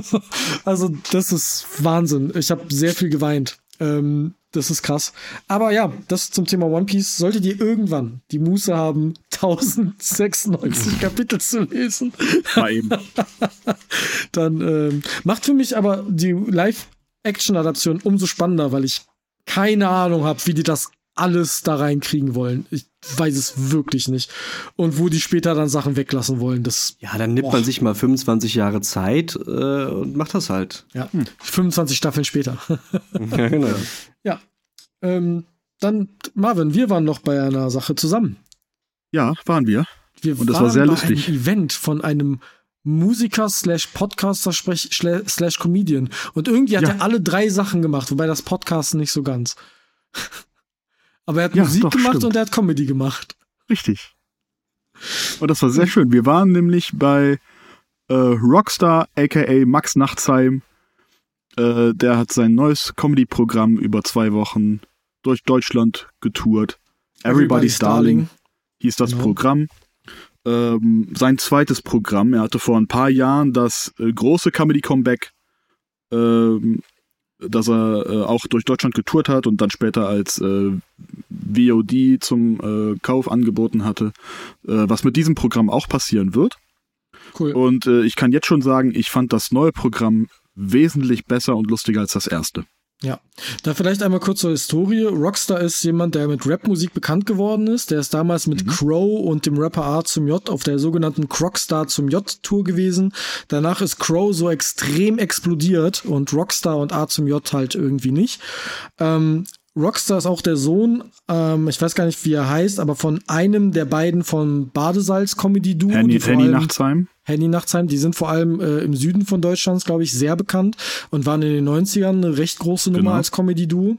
also das ist Wahnsinn. Ich habe sehr viel geweint. Ähm, das ist krass. Aber ja, das zum Thema One Piece. Solltet ihr irgendwann die Muße haben, 1096 Kapitel zu lesen, dann ähm, macht für mich aber die Live-Action-Adaption umso spannender, weil ich keine Ahnung habe, wie die das alles da reinkriegen wollen. Ich weiß es wirklich nicht. Und wo die später dann Sachen weglassen wollen, das. Ja, dann nimmt boah. man sich mal 25 Jahre Zeit äh, und macht das halt. Ja, hm. 25 Staffeln später. ja, genau. Ähm, dann, Marvin, wir waren noch bei einer Sache zusammen. Ja, waren wir. Wir und das war sehr lustig. Ein Event von einem Musiker slash Podcaster slash Comedian. Und irgendwie hat ja. er alle drei Sachen gemacht, wobei das Podcasten nicht so ganz. Aber er hat ja, Musik doch, gemacht stimmt. und er hat Comedy gemacht. Richtig. Und das war sehr schön. Wir waren nämlich bei äh, Rockstar, aka Max Nachtsheim. Äh, der hat sein neues Comedy-Programm über zwei Wochen durch Deutschland getourt. Everybody's, Everybody's Darling. Darling hieß das genau. Programm. Ähm, sein zweites Programm. Er hatte vor ein paar Jahren das äh, große Comedy-Comeback, ähm, das er äh, auch durch Deutschland getourt hat und dann später als äh, VOD zum äh, Kauf angeboten hatte, äh, was mit diesem Programm auch passieren wird. Cool. Und äh, ich kann jetzt schon sagen, ich fand das neue Programm wesentlich besser und lustiger als das erste. Ja, da vielleicht einmal kurz zur Historie. Rockstar ist jemand, der mit Rapmusik bekannt geworden ist. Der ist damals mit mhm. Crow und dem Rapper A zum J auf der sogenannten Crockstar zum J Tour gewesen. Danach ist Crow so extrem explodiert und Rockstar und A zum J halt irgendwie nicht. Ähm, Rockstar ist auch der Sohn, ähm, ich weiß gar nicht, wie er heißt, aber von einem der beiden von Badesalz Comedy Duo. Henny, Henny Nachtsheim. Henny Nachtsheim, die sind vor allem äh, im Süden von Deutschlands, glaube ich, sehr bekannt und waren in den 90ern eine recht große Nummer genau. als Comedy Duo.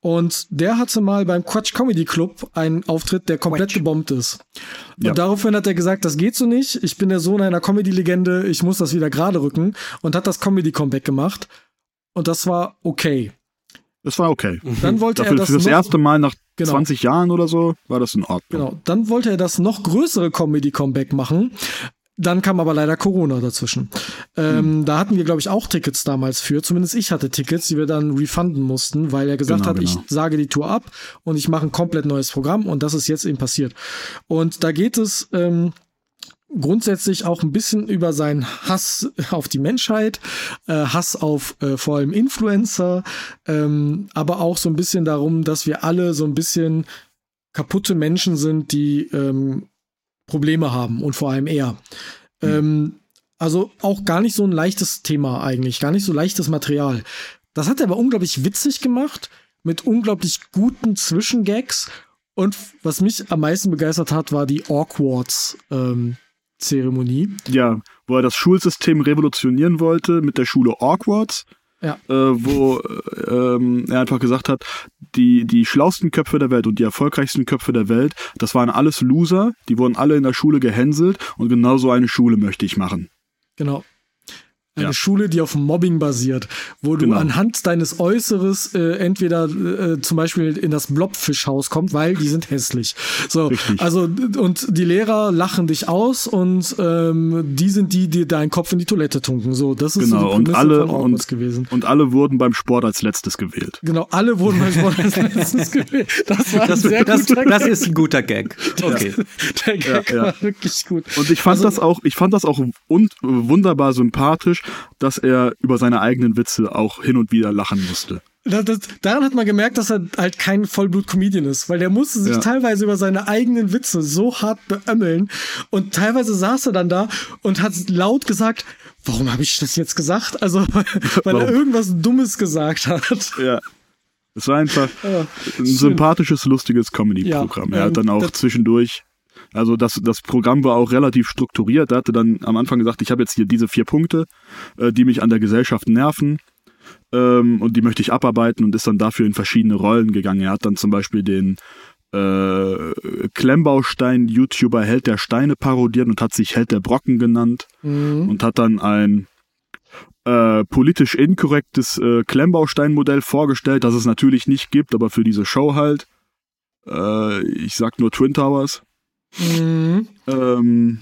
Und der hatte mal beim Quatsch Comedy Club einen Auftritt, der komplett Quatsch. gebombt ist. Und ja. daraufhin hat er gesagt, das geht so nicht. Ich bin der Sohn einer Comedy-Legende, ich muss das wieder gerade rücken und hat das Comedy-Comeback gemacht. Und das war okay. Das war okay. Dann wollte Dafür, er das für das erste Mal nach genau. 20 Jahren oder so war das in Ordnung. Genau. Dann wollte er das noch größere Comedy-Comeback machen. Dann kam aber leider Corona dazwischen. Ähm, hm. Da hatten wir, glaube ich, auch Tickets damals für. Zumindest ich hatte Tickets, die wir dann refunden mussten, weil er gesagt genau, hat, genau. ich sage die Tour ab und ich mache ein komplett neues Programm und das ist jetzt eben passiert. Und da geht es ähm, grundsätzlich auch ein bisschen über seinen Hass auf die Menschheit, äh, Hass auf äh, vor allem Influencer, ähm, aber auch so ein bisschen darum, dass wir alle so ein bisschen kaputte Menschen sind, die ähm, Probleme haben und vor allem er. Mhm. Ähm, also auch gar nicht so ein leichtes Thema eigentlich, gar nicht so leichtes Material. Das hat er aber unglaublich witzig gemacht, mit unglaublich guten Zwischengags. Und was mich am meisten begeistert hat, war die Awkwards. Ähm, Zeremonie. Ja, wo er das Schulsystem revolutionieren wollte mit der Schule Awkwards. Ja. Äh, wo ähm, er einfach gesagt hat, die, die schlausten Köpfe der Welt und die erfolgreichsten Köpfe der Welt, das waren alles Loser, die wurden alle in der Schule gehänselt und genau so eine Schule möchte ich machen. Genau. Eine ja. Schule, die auf Mobbing basiert, wo du genau. anhand deines Äußeres äh, entweder äh, zum Beispiel in das Blobfischhaus kommt, weil die sind hässlich. So, Richtig. also und die Lehrer lachen dich aus und ähm, die sind die, die deinen Kopf in die Toilette tunken. So, das ist genau. so die und alle und, gewesen. Und alle wurden beim Sport als letztes gewählt. Genau, alle wurden beim Sport als letztes gewählt. Das war das, ein sehr das, guter das, Gag. ist ein guter Gag. Okay. Der Gag ja, ja. war wirklich gut. Und ich fand also, das auch, ich fand das auch wunderbar sympathisch dass er über seine eigenen Witze auch hin und wieder lachen musste. Das, das, daran hat man gemerkt, dass er halt kein Vollblut-Comedian ist, weil der musste sich ja. teilweise über seine eigenen Witze so hart beömmeln und teilweise saß er dann da und hat laut gesagt, warum habe ich das jetzt gesagt? Also, weil er irgendwas Dummes gesagt hat. Ja. Es war einfach ja, ein sympathisches, lustiges Comedy-Programm. Ja, er hat dann auch zwischendurch also das, das Programm war auch relativ strukturiert. Er hatte dann am Anfang gesagt, ich habe jetzt hier diese vier Punkte, äh, die mich an der Gesellschaft nerven ähm, und die möchte ich abarbeiten und ist dann dafür in verschiedene Rollen gegangen. Er hat dann zum Beispiel den äh, Klemmbaustein-YouTuber Held der Steine parodiert und hat sich Held der Brocken genannt mhm. und hat dann ein äh, politisch inkorrektes äh, Klemmbaustein-Modell vorgestellt, das es natürlich nicht gibt, aber für diese Show halt. Äh, ich sag nur Twin Towers. Mhm. Ähm,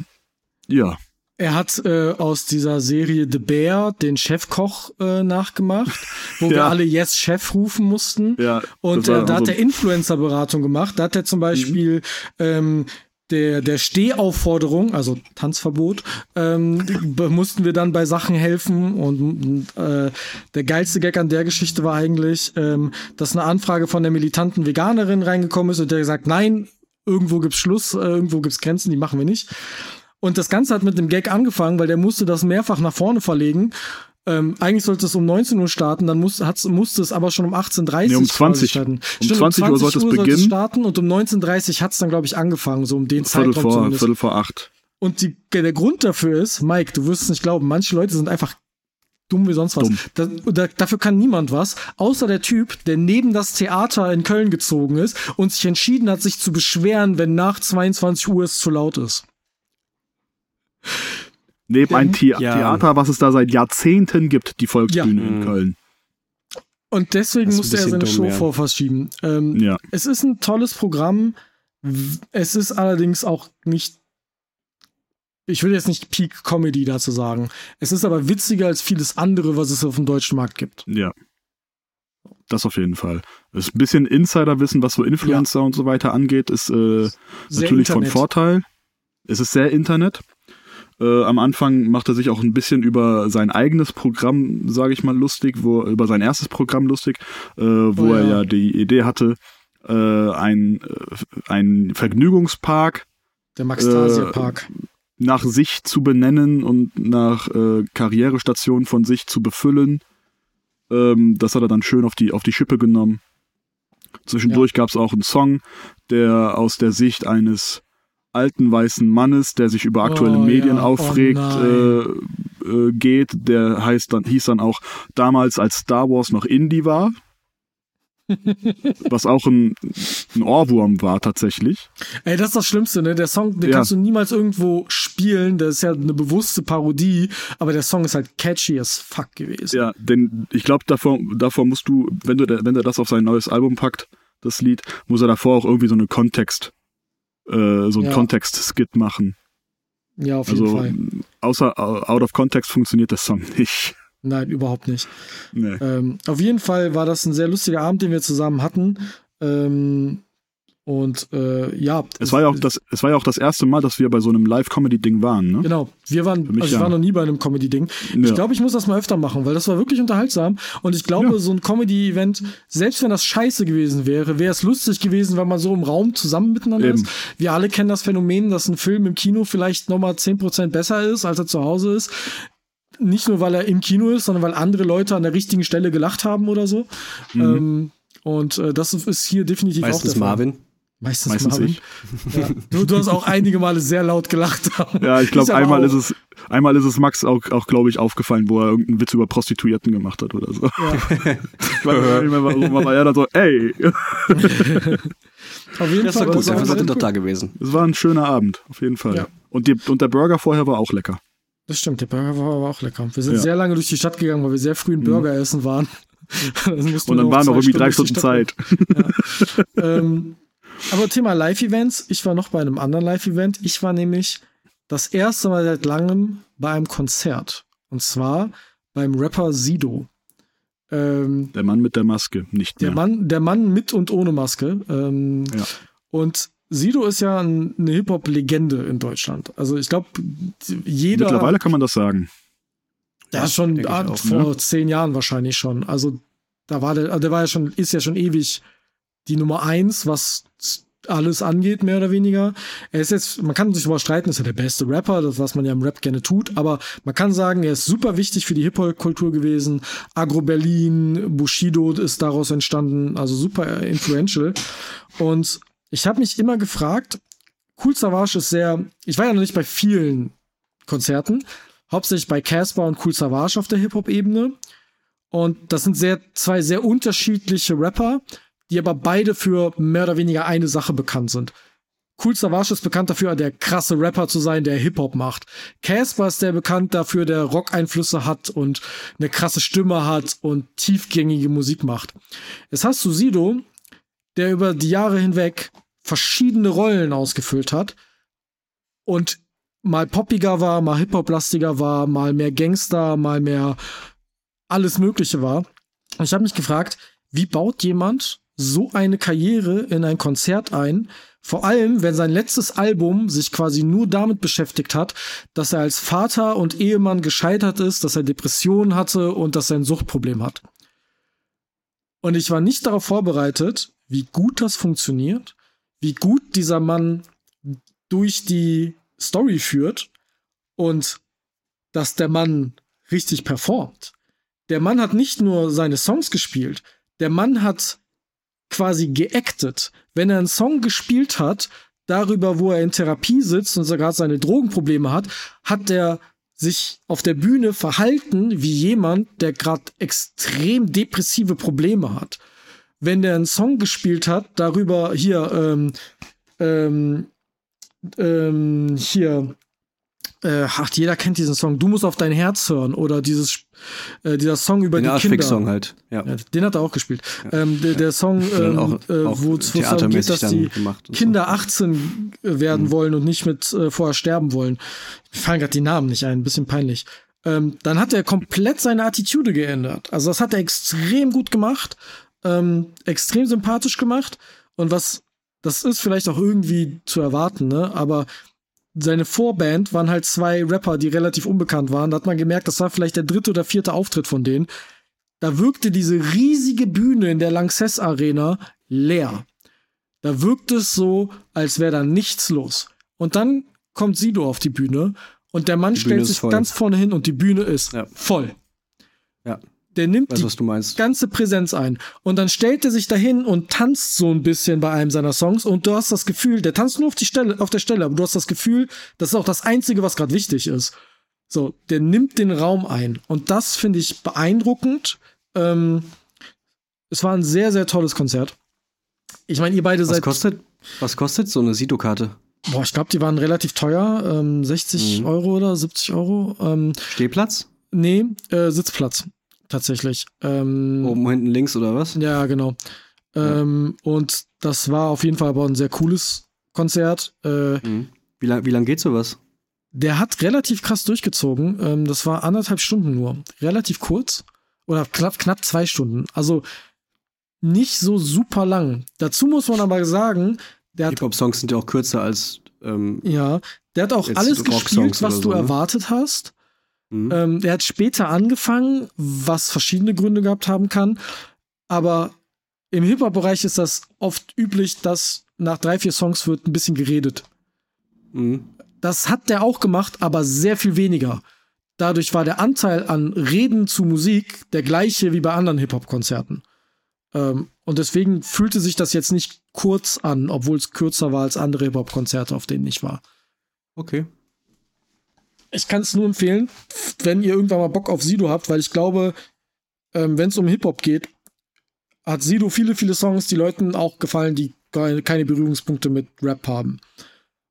ja. Er hat äh, aus dieser Serie The Bear den Chefkoch äh, nachgemacht, wo ja. wir alle Yes Chef rufen mussten. Ja, und äh, da hat er Influencer-Beratung gemacht. Da hat er zum Beispiel mhm. ähm, der, der Stehaufforderung, also Tanzverbot, ähm, mussten wir dann bei Sachen helfen. Und äh, der geilste Gag an der Geschichte war eigentlich, ähm, dass eine Anfrage von der militanten Veganerin reingekommen ist und der gesagt, nein, irgendwo gibt's Schluss, äh, irgendwo gibt's Grenzen, die machen wir nicht. Und das Ganze hat mit dem Gag angefangen, weil der musste das mehrfach nach vorne verlegen. Ähm, eigentlich sollte es um 19 Uhr starten, dann muss, hat's, musste es aber schon um 18.30 Uhr nee, um 20, starten. Um 20, 20 Uhr sollte es beginnen. starten und um 19.30 Uhr hat es dann, glaube ich, angefangen, so um den Viertel Zeitraum vor, zumindest. Viertel vor acht. Und die, der Grund dafür ist, Mike, du wirst es nicht glauben, manche Leute sind einfach dumm wie sonst was. Dumm. Da, da, dafür kann niemand was, außer der Typ, der neben das Theater in Köln gezogen ist und sich entschieden hat, sich zu beschweren, wenn nach 22 Uhr es zu laut ist. Neben ein The Ja. Theater, was es da seit Jahrzehnten gibt, die Volksbühne Ja. in. Köln. Und deswegen musste er seine Show ja. vorverschieben. Ähm, Ja. Es ist ein tolles Programm. Es ist allerdings auch nicht. Ich will jetzt nicht Peak Comedy dazu sagen. Es ist aber witziger als vieles andere, was es auf dem deutschen Markt gibt. Ja. Das auf jeden Fall. Das ist ein bisschen Insiderwissen, was so Influencer und so weiter angeht, ist äh, natürlich von Internet. Vorteil. Es ist sehr Internet. Äh, am Anfang macht er sich auch ein bisschen über sein eigenes Programm, sage ich mal, lustig, wo über sein erstes Programm lustig, äh, wo Oh er ja. ja die Idee hatte, äh, ein, äh, ein Vergnügungspark Der Max-Tasia-Park. Nach sich zu benennen und nach äh, Karrierestationen von sich zu befüllen. Ähm, das hat er dann schön auf die, auf die Schippe genommen. Zwischendurch gab es auch einen Song, der aus der Sicht eines alten weißen Mannes, der sich über aktuelle Oh, Medien ja. Oh, aufregt, nein. äh, äh, geht. Der heißt dann, hieß dann auch damals, als Star Wars noch Indie war. Was auch ein, ein Ohrwurm war tatsächlich. Ey, das ist das Schlimmste, ne? Der Song, den Ja. kannst du niemals irgendwo spielen. Das ist ja eine bewusste Parodie, aber der Song ist halt catchy as fuck gewesen. Ja, denn ich glaube, davor, davor musst du, wenn du, wenn er das auf sein neues Album packt, das Lied, muss er davor auch irgendwie so eine Kontext, äh, so ein Ja. Kontext-Skit machen. Ja, auf jeden Also Fall. außer out of context funktioniert der Song nicht. Nein, überhaupt nicht. Nee. Ähm, auf jeden Fall war das ein sehr lustiger Abend, den wir zusammen hatten. Ähm, und äh, ja. Es war ja auch das, es war ja auch das erste Mal, dass wir bei so einem Live-Comedy-Ding waren, ne? Genau, wir waren, mich also ich ja. war noch nie bei einem Comedy-Ding. Ich Ja. glaube, ich muss das mal öfter machen, weil das war wirklich unterhaltsam. Und ich glaube, Ja. so ein Comedy-Event, selbst wenn das scheiße gewesen wäre, wäre es lustig gewesen, weil man so im Raum zusammen miteinander Eben. ist. Wir alle kennen das Phänomen, dass ein Film im Kino vielleicht nochmal 10% besser ist, als er zu Hause ist. Nicht nur, weil er im Kino ist, sondern weil andere Leute an der richtigen Stelle gelacht haben oder so. Mhm. Ähm, und äh, das ist hier definitiv auch Meistens der Fall. Marvin. Meistens, Meistens Marvin. Ja. Du, du hast auch einige Male sehr laut gelacht. Ja, ich glaube, einmal auch- ist es, einmal ist es Max auch, auch glaube ich, aufgefallen, wo er irgendeinen Witz über Prostituierten gemacht hat oder so. Ja. Ich weiß nicht mehr, warum, aber er dann so, ey, Auf jeden Das war Fall. gut, das war dafür seid ihr sehr doch da gewesen. es war ein schöner Abend, auf jeden Fall. Ja. Und, die, und der Burger vorher war auch lecker. Das stimmt, der Burger war aber auch lecker. Wir sind Ja. sehr lange durch die Stadt gegangen, weil wir sehr früh ein Burger essen waren. Und dann waren noch irgendwie drei durch die Stunden Zeit. ähm, aber Thema Live-Events, ich war noch bei einem anderen Live-Event. Ich war nämlich das erste Mal seit langem bei einem Konzert. Und zwar beim Rapper Sido. Ähm, Der Mann mit der Maske, nicht der, mehr. Mann, der Mann mit und ohne Maske. Ähm, Ja. Und Sido ist ja ein, eine Hip-Hop-Legende in Deutschland. Also ich glaube, jeder. Mittlerweile kann man das sagen. Ja, schon ah, auch, vor ne? zehn Jahren wahrscheinlich schon. Also da war der, der war ja schon, ist ja schon ewig die Nummer eins, was alles angeht, mehr oder weniger. Er ist jetzt, man kann sich darüber streiten, ist er der beste Rapper, das, was man ja im Rap gerne tut, aber man kann sagen, er ist super wichtig für die Hip-Hop-Kultur gewesen. Agro Berlin, Bushido ist daraus entstanden, also super influential. Und ich habe mich immer gefragt, Cool Savage ist sehr, ich war ja noch nicht bei vielen Konzerten, hauptsächlich bei Casper und Cool Savage auf der Hip-Hop-Ebene. Und das sind sehr, zwei sehr unterschiedliche Rapper, die aber beide für mehr oder weniger eine Sache bekannt sind. Cool Savage ist bekannt dafür, der krasse Rapper zu sein, der Hip-Hop macht. Casper ist der bekannt dafür, der Rock-Einflüsse hat und eine krasse Stimme hat und tiefgängige Musik macht. Jetzt hast du Sido, der über die Jahre hinweg verschiedene Rollen ausgefüllt hat und mal poppiger war, mal Hip-Hop-lastiger war, mal mehr Gangster, mal mehr alles Mögliche war. Und ich habe mich gefragt, wie baut jemand so eine Karriere in ein Konzert ein, vor allem, wenn sein letztes Album sich quasi nur damit beschäftigt hat, dass er als Vater und Ehemann gescheitert ist, dass er Depressionen hatte und dass er ein Suchtproblem hat. Und ich war nicht darauf vorbereitet, wie gut das funktioniert, wie gut dieser Mann durch die Story führt und dass der Mann richtig performt. Der Mann hat nicht nur seine Songs gespielt, der Mann hat quasi geactet. Wenn er einen Song gespielt hat, darüber, wo er in Therapie sitzt und gerade seine Drogenprobleme hat, hat er sich auf der Bühne verhalten wie jemand, der gerade extrem depressive Probleme hat. Wenn der einen Song gespielt hat, darüber hier, ähm, ähm, ähm, hier, äh, ach, jeder kennt diesen Song, du musst auf dein Herz hören oder dieses, äh, dieser Song über den die Kinder. Song halt, ja. ja. Den hat er auch gespielt. Ja. Ähm, der, der, Song, ähm, äh, wo es darum geht, dass die Kinder so. 18 werden mhm. wollen und nicht mit äh, vorher sterben wollen. Mir fallen gerade die Namen nicht ein, ein bisschen peinlich. Ähm, dann hat er komplett seine Attitude geändert. Also das hat er extrem gut gemacht, ähm, extrem sympathisch gemacht. Und was, das ist vielleicht auch irgendwie zu erwarten, ne? Aber seine Vorband waren halt zwei Rapper, die relativ unbekannt waren. Da hat man gemerkt, das war vielleicht der dritte oder vierte Auftritt von denen. Da wirkte diese riesige Bühne in der Lanxess Arena leer. Da wirkt es so, als wäre da nichts los. Und dann kommt Sido auf die Bühne und der Mann stellt sich voll. ganz vorne hin und die Bühne ist ja. voll. Ja. Der nimmt weiß, die ganze Präsenz ein. Und dann stellt er sich dahin und tanzt so ein bisschen bei einem seiner Songs. Und du hast das Gefühl, der tanzt nur auf, die Stelle, auf der Stelle, aber du hast das Gefühl, das ist auch das Einzige, was gerade wichtig ist. So, der nimmt den Raum ein. Und das finde ich beeindruckend. Ähm, es war ein sehr, sehr tolles Konzert. Ich meine, ihr beide was seid. Kostet, was kostet so eine Sito-Karte? Boah, ich glaube, die waren relativ teuer. Ähm, 60 mhm. Euro oder 70 Euro. Ähm, Stehplatz? Nee, äh, Sitzplatz tatsächlich. Ähm, Oben hinten links oder was? Ja, genau. Ähm, ja. Und das war auf jeden Fall aber ein sehr cooles Konzert. Äh, mhm. Wie lange wie lang geht sowas? Der hat relativ krass durchgezogen. Ähm, das war anderthalb Stunden nur. Relativ kurz. Oder knapp, knapp zwei Stunden. Also nicht so super lang. Dazu muss man aber sagen, der Hip-Hop-Songs sind ja auch kürzer als. Ähm, ja, der hat auch alles gespielt, was du so, ne? erwartet hast. Mhm. Ähm, der hat später angefangen, was verschiedene Gründe gehabt haben kann. Aber im Hip-Hop-Bereich ist das oft üblich, dass nach drei, vier Songs wird ein bisschen geredet. Mhm. Das hat der auch gemacht, aber sehr viel weniger. Dadurch war der Anteil an Reden zu Musik der gleiche wie bei anderen Hip-Hop-Konzerten. Ähm, und deswegen fühlte sich das jetzt nicht kurz an, obwohl es kürzer war als andere Hip-Hop-Konzerte, auf denen ich war. Okay ich kann es nur empfehlen, wenn ihr irgendwann mal Bock auf Sido habt, weil ich glaube, ähm, wenn es um Hip-Hop geht, hat Sido viele, viele Songs, die Leuten auch gefallen, die keine Berührungspunkte mit Rap haben.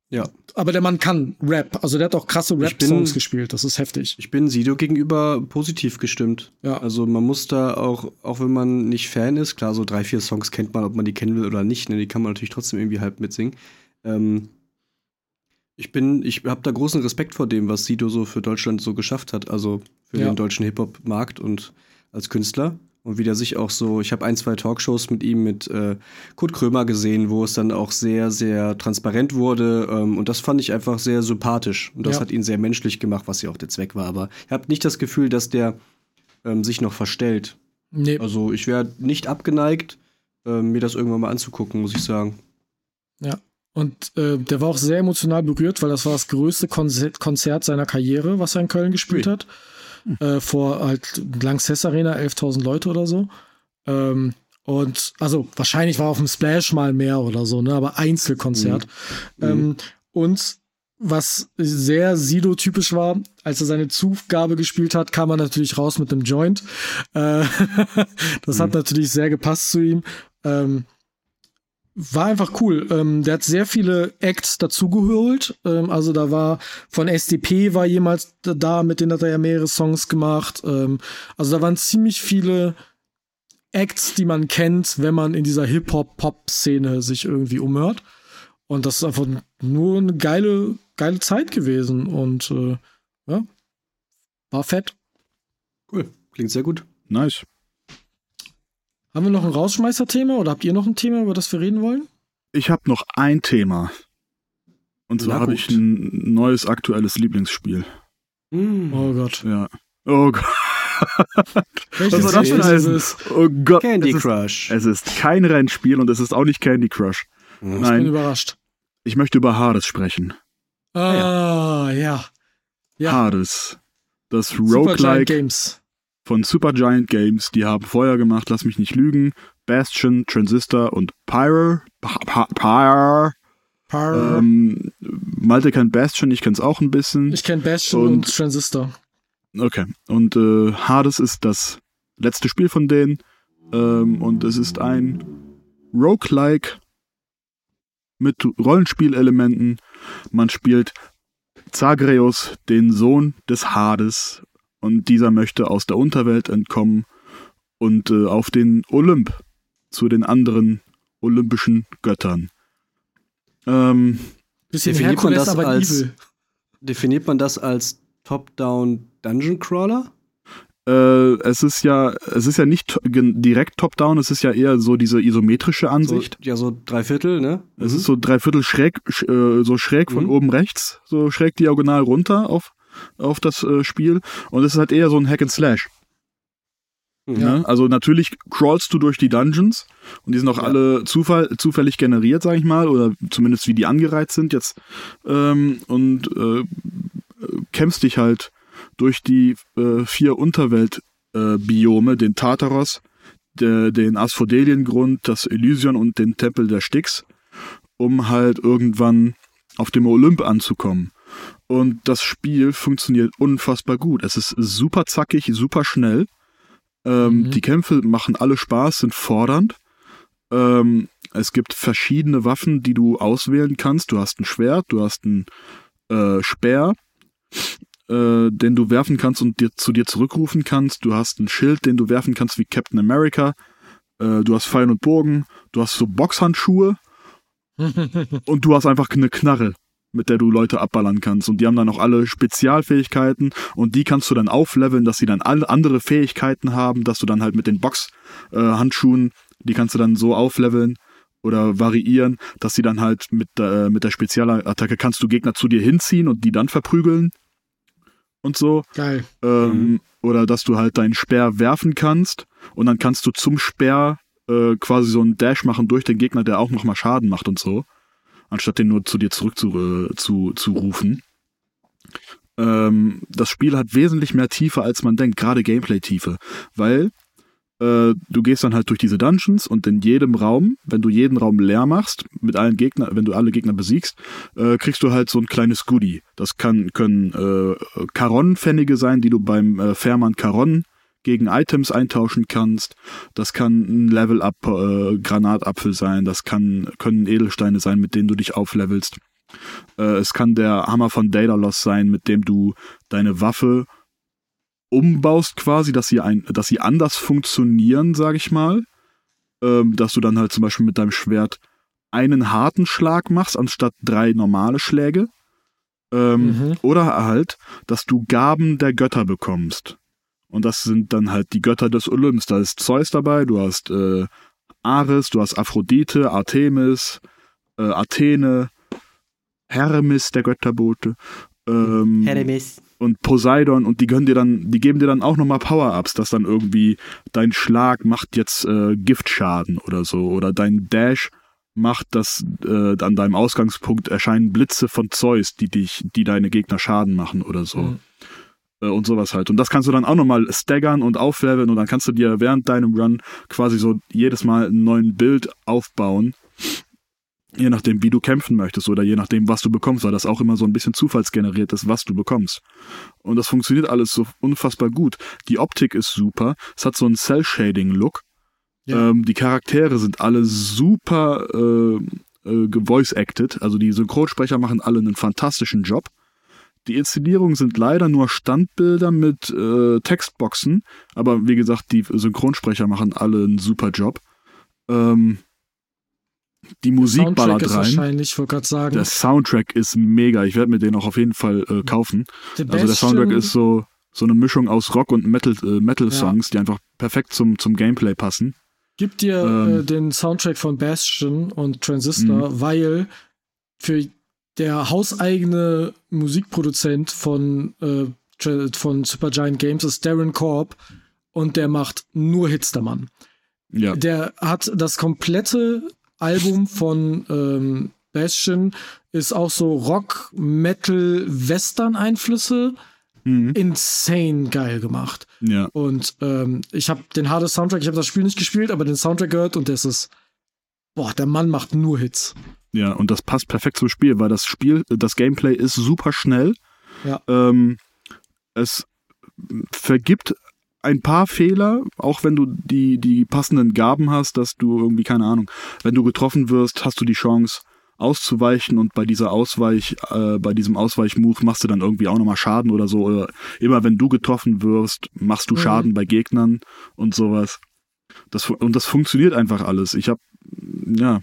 Ja. Aber der Mann kann Rap. Also der hat auch krasse Rap-Songs gespielt. Das ist heftig. Ich bin Sido gegenüber positiv gestimmt. Ja. Also man muss da auch, auch wenn man nicht Fan ist, klar, so drei, vier Songs kennt man, ob man die kennen will oder nicht. Ne? Die kann man natürlich trotzdem irgendwie halb mitsingen. Ähm, ich bin, ich habe da großen Respekt vor dem, was Sido so für Deutschland so geschafft hat, also für ja. den deutschen Hip-Hop-Markt und als Künstler. Und wie der sich auch so, ich habe ein, zwei Talkshows mit ihm, mit äh, Kurt Krömer gesehen, wo es dann auch sehr, sehr transparent wurde. Ähm, und das fand ich einfach sehr sympathisch. Und das ja. hat ihn sehr menschlich gemacht, was ja auch der Zweck war. Aber ich habe nicht das Gefühl, dass der ähm, sich noch verstellt. Nee. Also ich wäre nicht abgeneigt, äh, mir das irgendwann mal anzugucken, muss ich sagen. Ja, und äh, der war auch sehr emotional berührt, weil das war das größte Konzert, Konzert seiner Karriere, was er in Köln gespielt hat. Mhm. Äh, vor halt Lanxess Arena, 11.000 Leute oder so. Ähm, und also wahrscheinlich war auf dem Splash mal mehr oder so, ne? aber Einzelkonzert. Mhm. Ähm, und was sehr Sido-typisch war, als er seine Zugabe gespielt hat, kam er natürlich raus mit einem Joint. Äh, das mhm. hat natürlich sehr gepasst zu ihm. Ähm, war einfach cool. Ähm, der hat sehr viele Acts dazugeholt. Ähm, also da war von SDP war jemals da, mit denen hat er ja mehrere Songs gemacht. Ähm, also da waren ziemlich viele Acts, die man kennt, wenn man in dieser Hip-Hop-Pop-Szene sich irgendwie umhört. Und das ist einfach nur eine geile, geile Zeit gewesen. Und äh, ja, war fett. Cool. Klingt sehr gut. Nice. Haben wir noch ein Rausschmeißer-Thema oder habt ihr noch ein Thema, über das wir reden wollen? Ich habe noch ein Thema. Und zwar habe ich ein neues aktuelles Lieblingsspiel. Mm. Oh Gott. Ja. Oh Gott. Welches soll das denn ist heißen? es? Oh Gott. Candy es ist, Crush. Es ist kein Rennspiel und es ist auch nicht Candy Crush. Ich bin Nein, überrascht. ich möchte über Hades sprechen. Ah, ja. Ja. Hades. Das Roguelike Games. Von Supergiant Games. Die haben vorher gemacht, lass mich nicht lügen, Bastion, Transistor und Pyre. Pyre. Par Ähm, Malte kennt Bastion, ich kenn's auch ein bisschen. ich kenne Bastion und- und, Transistor. Okay. Und äh, Hades ist das letzte Spiel von denen. Ähm, und es ist ein Roguelike mit Rollenspielelementen. Man spielt Zagreus, den Sohn des Hades. Und dieser möchte aus der Unterwelt entkommen und äh, auf den Olymp zu den anderen olympischen Göttern. Ähm, Bisschen Definiert man das aber als- evil. Definiert man das als Top-Down Dungeon Crawler? Äh, es ist ja, es ist ja nicht direkt top-down, es ist ja eher so diese isometrische So, Ansicht. ja, so drei Viertel, ne? Es ist so dreiviertel schräg, sch, äh, so schräg von Mhm. oben rechts, so schräg diagonal runter auf, auf das äh, Spiel. Und es ist halt eher so ein Hack and Slash. Mhm. Ne? Also natürlich crawlst du durch die Dungeons und die sind auch Ja. alle Zufall, zufällig generiert, sag ich mal, oder zumindest wie die angereiht sind jetzt. Ähm, und äh, äh, kämpfst dich halt durch die äh, vier Unterwelt-Biome, äh, den Tartaros, de, den Asphodeliengrund, das Elysion und den Tempel der Styx, um halt irgendwann auf dem Olymp anzukommen. Und das Spiel funktioniert unfassbar gut. Es ist super zackig, super schnell. Ähm, Mhm. Die Kämpfe machen alle Spaß, sind fordernd. Ähm, es gibt verschiedene Waffen, die du auswählen kannst. Du hast ein Schwert, du hast ein äh, Speer, äh, den du werfen kannst und dir, zu dir zurückrufen kannst. Du hast ein Schild, den du werfen kannst wie Captain America. Äh, du hast Pfeil und Bogen. Du hast so Boxhandschuhe und du hast einfach eine Knarre, mit der du Leute abballern kannst. Und die haben dann auch alle Spezialfähigkeiten und die kannst du dann aufleveln, dass sie dann alle andere Fähigkeiten haben, dass du dann halt mit den Box-Handschuhen, die kannst du dann so aufleveln oder variieren, dass sie dann halt mit, der- äh, mit der Spezialattacke kannst du Gegner zu dir hinziehen und die dann verprügeln und so. Geil. Ähm, Oder dass du halt deinen Speer werfen kannst und dann kannst du zum Speer äh, quasi so einen Dash machen durch den Gegner, der auch nochmal Schaden macht und so. Anstatt den nur zu dir zurück zu, äh, zu, zu rufen. Ähm, das Spiel hat wesentlich mehr Tiefe, als man denkt, gerade Gameplay-Tiefe. Weil äh, du gehst dann halt durch diese Dungeons und in jedem Raum, wenn du jeden Raum leer machst, mit allen Gegner, wenn du alle Gegner besiegst, äh, kriegst du halt so ein kleines Goodie. Das kann, können äh, Karon-Pfennige sein, die du beim äh, Fährmann Karon gegen Items eintauschen kannst. Das kann ein Level-Up-Granatapfel sein. Das kann, können Edelsteine sein, mit denen du dich auflevelst. Äh, es kann der Hammer von Daedalus sein, mit dem du deine Waffe umbaust quasi, dass sie ein, dass sie anders funktionieren, sag ich mal. Ähm, dass du dann halt zum Beispiel mit deinem Schwert einen harten Schlag machst, anstatt drei normale Schläge. Ähm, Mhm. Oder halt, dass du Gaben der Götter bekommst. Und das sind dann halt die Götter des Olymps. Da ist Zeus dabei, du hast äh, Ares, du hast Aphrodite, Artemis, äh, Athene, Hermes, der Götterbote. Ähm, Hermes. und Poseidon und die können dir dann, die geben dir dann auch nochmal Power-Ups, dass dann irgendwie dein Schlag macht jetzt äh, Giftschaden oder so oder dein Dash macht das äh, an deinem Ausgangspunkt erscheinen Blitze von Zeus, die dich, die deine Gegner Schaden machen oder so. Mhm. Äh, und sowas halt. Und das kannst du dann auch nochmal staggern und aufleveln und dann kannst du dir während deinem Run quasi so jedes Mal einen neuen Bild aufbauen. Je nachdem, wie du kämpfen möchtest oder je nachdem, was du bekommst, weil das auch immer so ein bisschen zufallsgeneriert ist, was du bekommst. Und das funktioniert alles so unfassbar gut. Die Optik ist super. Es hat so einen Cell-Shading-Look. Ja. Ähm, die Charaktere sind alle super äh, äh, gevoice-acted. Also die Synchronsprecher machen alle einen fantastischen Job. Die Inszenierungen sind leider nur Standbilder mit äh, Textboxen. Aber wie gesagt, die Synchronsprecher machen alle einen super Job. Ähm, die Musik Soundtrack ballert ist rein. wahrscheinlich, ich wollte gerade sagen. Der Soundtrack ist mega. Ich werde mir den auch auf jeden Fall äh, kaufen. The Also der Soundtrack ist so, so eine Mischung aus Rock und Metal, äh, Metal Songs, die einfach perfekt zum, zum Gameplay passen. Gib dir Ähm. äh, den Soundtrack von Bastion und Transistor, Mhm. weil für der hauseigene Musikproduzent von, äh, von Supergiant Games ist Darren Korb und der macht nur Hits, der Mann. Ja. Der hat das komplette Album von ähm, Bastion ist auch so Rock, Metal, Western-Einflüsse. Mhm. Insane geil gemacht. Ja. Und ähm, ich habe den Hades Soundtrack, ich habe das Spiel nicht gespielt, aber den Soundtrack gehört und das ist, boah, der Mann macht nur Hits. Ja, und das passt perfekt zum Spiel, weil das Spiel, das Gameplay ist super schnell. Ja. Ähm, es vergibt ein paar Fehler, auch wenn du die, die passenden Gaben hast, dass du irgendwie, keine Ahnung, wenn du getroffen wirst, hast du die Chance auszuweichen und bei dieser Ausweich, äh, bei diesem Ausweichmove machst du dann irgendwie auch nochmal Schaden oder so. Oder immer wenn du getroffen wirst, machst du Mhm. Schaden bei Gegnern und sowas. Das, und das funktioniert einfach alles. Ich habe ja,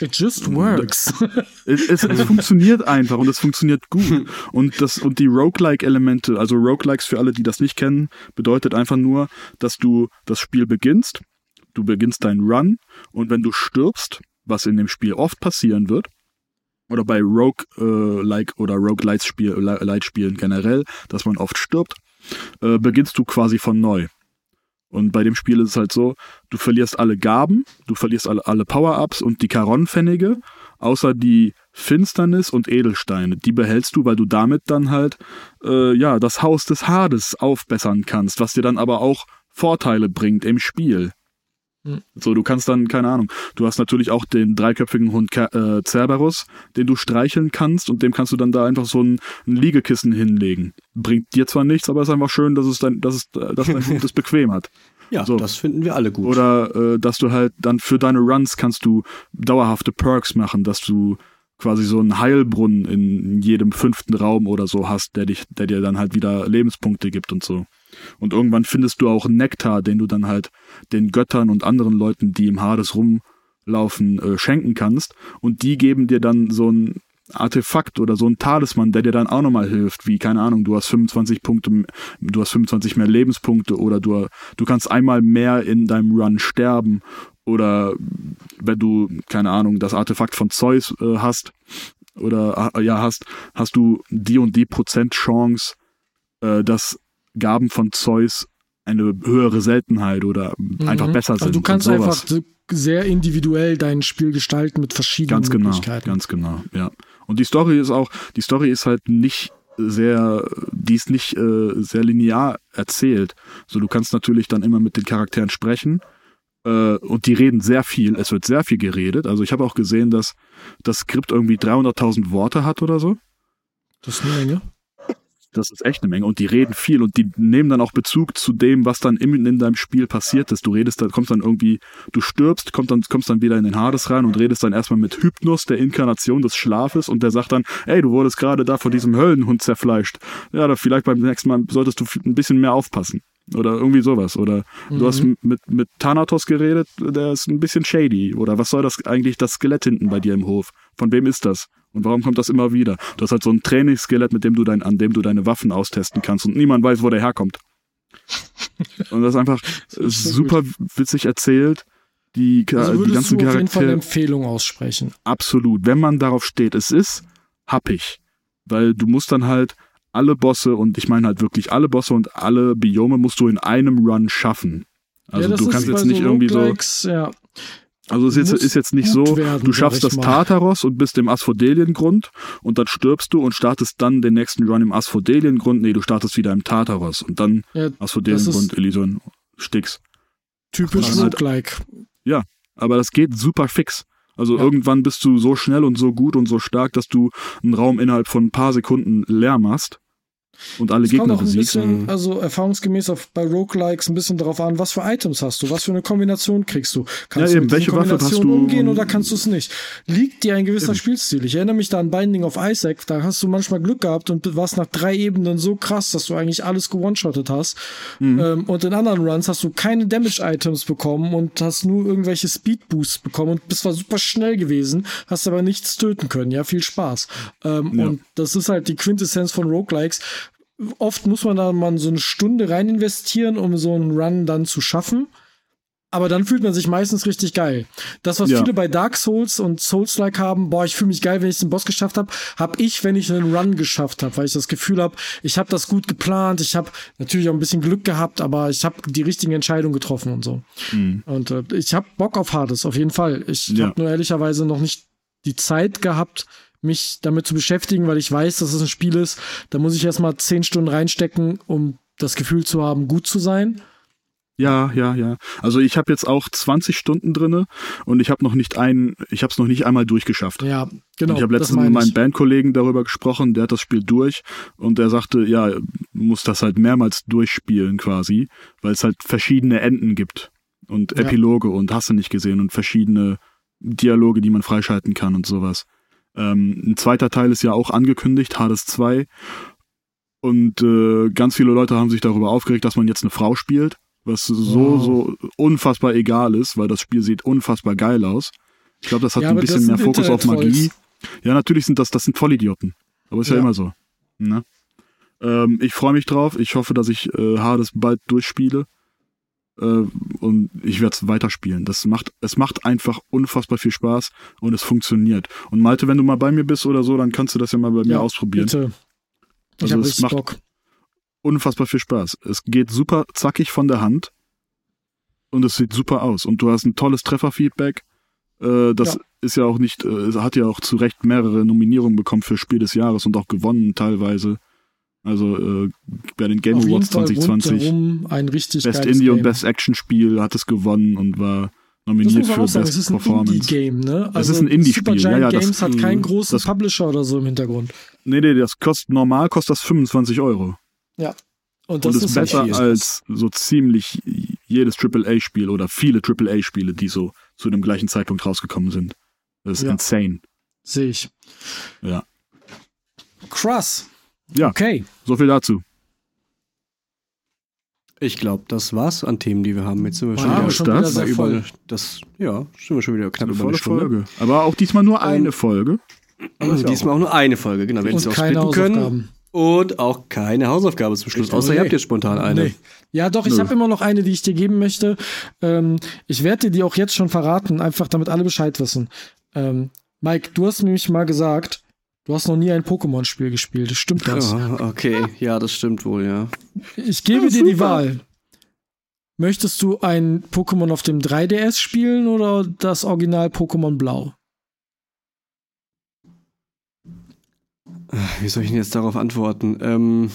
It just works. es, es, es funktioniert einfach und es funktioniert gut. Und das und die Roguelike-Elemente, also Roguelikes für alle, die das nicht kennen, bedeutet einfach nur, dass du das Spiel beginnst, du beginnst deinen Run und wenn du stirbst, was in dem Spiel oft passieren wird, oder bei Rogue-like oder Roguelite-Spielen generell, dass man oft stirbt, äh, beginnst du quasi von neu. Und bei dem Spiel ist es halt so, du verlierst alle Gaben, du verlierst alle, alle Power-Ups und die Karon-Pfennige, außer die Finsternis und Edelsteine. Die behältst du, weil du damit dann halt, äh, ja, das Haus des Hades aufbessern kannst, was dir dann aber auch Vorteile bringt im Spiel. So, du kannst dann, keine Ahnung, du hast natürlich auch den dreiköpfigen Hund äh, Cerberus, den du streicheln kannst und dem kannst du dann da einfach so ein, ein Liegekissen hinlegen. Bringt dir zwar nichts, aber ist einfach schön, dass es dein, dass es, äh, dass dein Hund es bequem hat. Ja, So. das finden wir alle gut. Oder äh, dass du halt dann für deine Runs kannst du dauerhafte Perks machen, dass du quasi so einen Heilbrunnen in jedem fünften Raum oder so hast, der dich, der dir dann halt wieder Lebenspunkte gibt und so. Und irgendwann findest du auch Nektar, den du dann halt den Göttern und anderen Leuten, die im Hades rumlaufen, äh, schenken kannst. Und die geben dir dann so ein Artefakt oder so ein Talisman, der dir dann auch nochmal hilft, wie, keine Ahnung, du hast 25 Punkte, du hast 25 mehr Lebenspunkte oder du, du kannst einmal mehr in deinem Run sterben oder wenn du, keine Ahnung, das Artefakt von Zeus äh, hast oder äh, ja hast, hast du die und die Prozent Chance, äh, dass Gaben von Zeus eine höhere Seltenheit oder einfach Mhm. besser sind. Also du kannst einfach sehr individuell dein Spiel gestalten mit verschiedenen Ganz genau, Möglichkeiten. ganz genau, ja. Und die Story ist auch, die Story ist halt nicht sehr, die ist nicht äh, sehr linear erzählt. So, du kannst natürlich dann immer mit den Charakteren sprechen äh, und die reden sehr viel. Es wird sehr viel geredet. Also ich habe auch gesehen, dass das Skript irgendwie 300.000 Worte hat oder so. Das ist eine Menge. Das ist echt eine Menge. Und die reden viel und die nehmen dann auch Bezug zu dem, was dann in, in deinem Spiel passiert ist. Du redest dann, kommst dann irgendwie, du stirbst, kommst dann, kommst dann wieder in den Hades rein und redest dann erstmal mit Hypnos, der Inkarnation des Schlafes, und der sagt dann, ey, du wurdest gerade da von diesem Höllenhund zerfleischt. Ja, da vielleicht beim nächsten Mal solltest du ein bisschen mehr aufpassen. Oder irgendwie sowas. Oder Mhm. du hast mit, mit Thanatos geredet, der ist ein bisschen shady. Oder was soll das eigentlich, das Skelett hinten bei dir im Hof? Von wem ist das? Und warum kommt das immer wieder? Du hast halt so ein Trainingsskelett, mit dem du dein, an dem du deine Waffen austesten kannst und niemand weiß, wo der herkommt. und das ist einfach ist sehr super witzig erzählt. Die, Also die ganzen du auf jeden Fall eine Empfehlung aussprechen. absolut. Wenn man darauf steht, es ist happig. Weil du musst dann halt alle Bosse und ich meine halt wirklich alle Bosse und alle Biome musst du in einem Run schaffen. Also ja, das du ist kannst jetzt nicht irgendwie so. Ja, Also es ist, ist jetzt nicht so, werden, du schaffst das mal. Tartaros und bist im Asphodeliengrund und dann stirbst du und startest dann den nächsten Run im Asphodeliengrund. Nee, du startest wieder im Tartaros und dann ja Asphodeliengrund, Elysion, Stix. typisch Dann halt- Roguelike. Aber das geht super fix. Also Ja. irgendwann bist du so schnell und so gut und so stark, dass du einen Raum innerhalb von ein paar Sekunden leer machst und alle Es kommt Gegner bisschen, also erfahrungsgemäß auf, bei Roguelikes ein bisschen darauf an, was für Items hast du, was für eine Kombination kriegst du. Kannst Ja, du eben, mit welche diesen Waffe hast du umgehen oder kannst du es nicht? Liegt dir ein gewisser Eben. Spielstil? Ich erinnere mich da an Binding of Isaac, da hast du manchmal Glück gehabt und warst nach drei Ebenen so krass, dass du eigentlich alles gewone-shottet hast. Mhm. Ähm, und in anderen Runs hast du keine Damage-Items bekommen und hast nur irgendwelche Speed-Boosts bekommen und bist zwar super schnell gewesen, hast aber nichts töten können. Ja, viel Spaß. Ähm, Ja. Und das ist halt die Quintessenz von Roguelikes oft muss man da mal so eine Stunde rein investieren, um so einen Run dann zu schaffen. aber dann fühlt man sich meistens richtig geil. Das, was Ja. viele bei Dark Souls und Souls-like haben, boah, ich fühle mich geil, wenn ich den Boss geschafft habe, habe ich, wenn ich einen Run geschafft habe, weil ich das Gefühl habe, ich habe das gut geplant, ich habe natürlich auch ein bisschen Glück gehabt, aber ich habe die richtigen Entscheidungen getroffen und so. Und äh, ich habe Bock auf Hades, auf jeden Fall. Ich Ja. habe nur ehrlicherweise noch nicht die Zeit gehabt, mich damit zu beschäftigen, weil ich weiß, dass es ein Spiel ist. Da muss ich erstmal zehn Stunden reinstecken, um das Gefühl zu haben, gut zu sein. Ja, ja, ja. Also ich habe jetzt auch 20 Stunden drinne und ich habe noch nicht ein, ich habe es noch nicht einmal durchgeschafft. Ja, genau. und ich habe letztens mit meinem. Bandkollegen darüber gesprochen, der hat das Spiel durch und der sagte, ja, muss das halt mehrmals durchspielen quasi, weil es halt verschiedene Enden gibt und Ja. Epiloge und hast du nicht gesehen und verschiedene Dialoge, die man freischalten kann und sowas. Ähm, ein zweiter Teil ist ja auch angekündigt, Hades 2 und äh, ganz viele Leute haben sich darüber aufgeregt, dass man jetzt eine Frau spielt, was so, Wow. so unfassbar egal ist, weil das Spiel sieht unfassbar geil aus. Ich glaube, das hat Ja, ein bisschen mehr Fokus auf Magie. Ja, natürlich sind das, das sind Vollidioten. Aber ist ja, Ja. immer so. Ne? Ähm, ich freue mich drauf. Ich hoffe, dass ich äh, Hades bald durchspiele. Äh, und ich werde es weiterspielen. Das macht, es macht einfach unfassbar viel Spaß und es funktioniert. Und Malte, wenn du mal bei mir bist oder so, dann kannst du das ja mal bei mir Ja, ausprobieren. Bitte. Ich Also es macht- Bock. Unfassbar viel Spaß. Es geht super zackig von der Hand und es sieht super aus. Und du hast ein tolles Trefferfeedback. Äh, das Ja. ist ja auch nicht, äh, es hat ja auch zu Recht mehrere Nominierungen bekommen für Spiel des Jahres und auch gewonnen teilweise. Also äh, bei den Game Auf Awards Fall 2020 rundherum ein richtig Best Indie und Game. Best Action Spiel hat es gewonnen und war das nominiert für sagen, Best es ist ein Performance. Indie-Game, ne? Also ist ein Indie-Spiel, Supergiant ja, ja, das- Games hat mh, keinen großen das- Publisher oder so im Hintergrund. Nee, nee, das kostet normal kostet das 25 Euro. Und das und ist halt besser viel. als so ziemlich jedes AAA-Spiel oder viele AAA-Spiele, die so zu dem gleichen Zeitpunkt rausgekommen sind. Das ist Ja. insane. Sehe ich. Ja. Krass. Ja. Okay. So viel dazu. Ich glaube, das war's an Themen, die wir haben. Jetzt sind wir schon wieder schon bei wieder über das, ja, sind wir schon wieder knapp Eine über eine Stunde. Folge. Aber auch diesmal nur Ähm, eine Folge. Aber Diesmal auch nur eine Folge, genau. Wir hätten Und sie auch keine splitten können. Hausaufgaben. Und auch keine Hausaufgabe zum Schluss. Außer ihr Nee. habt jetzt spontan eine. Nee. Ja, doch, ich habe immer noch eine, die ich dir geben möchte. Ähm, ich werde dir die auch jetzt schon verraten, einfach damit alle Bescheid wissen. Ähm, Mike, du hast nämlich mal gesagt, du hast noch nie ein Pokémon-Spiel gespielt. Stimmt das? Ja, okay, ja, das stimmt wohl, ja. Ich gebe Ja, dir die. Wahl. Möchtest du ein Pokémon auf dem 3DS spielen oder das Original Pokémon Blau? Wie soll ich denn jetzt darauf antworten? Ähm,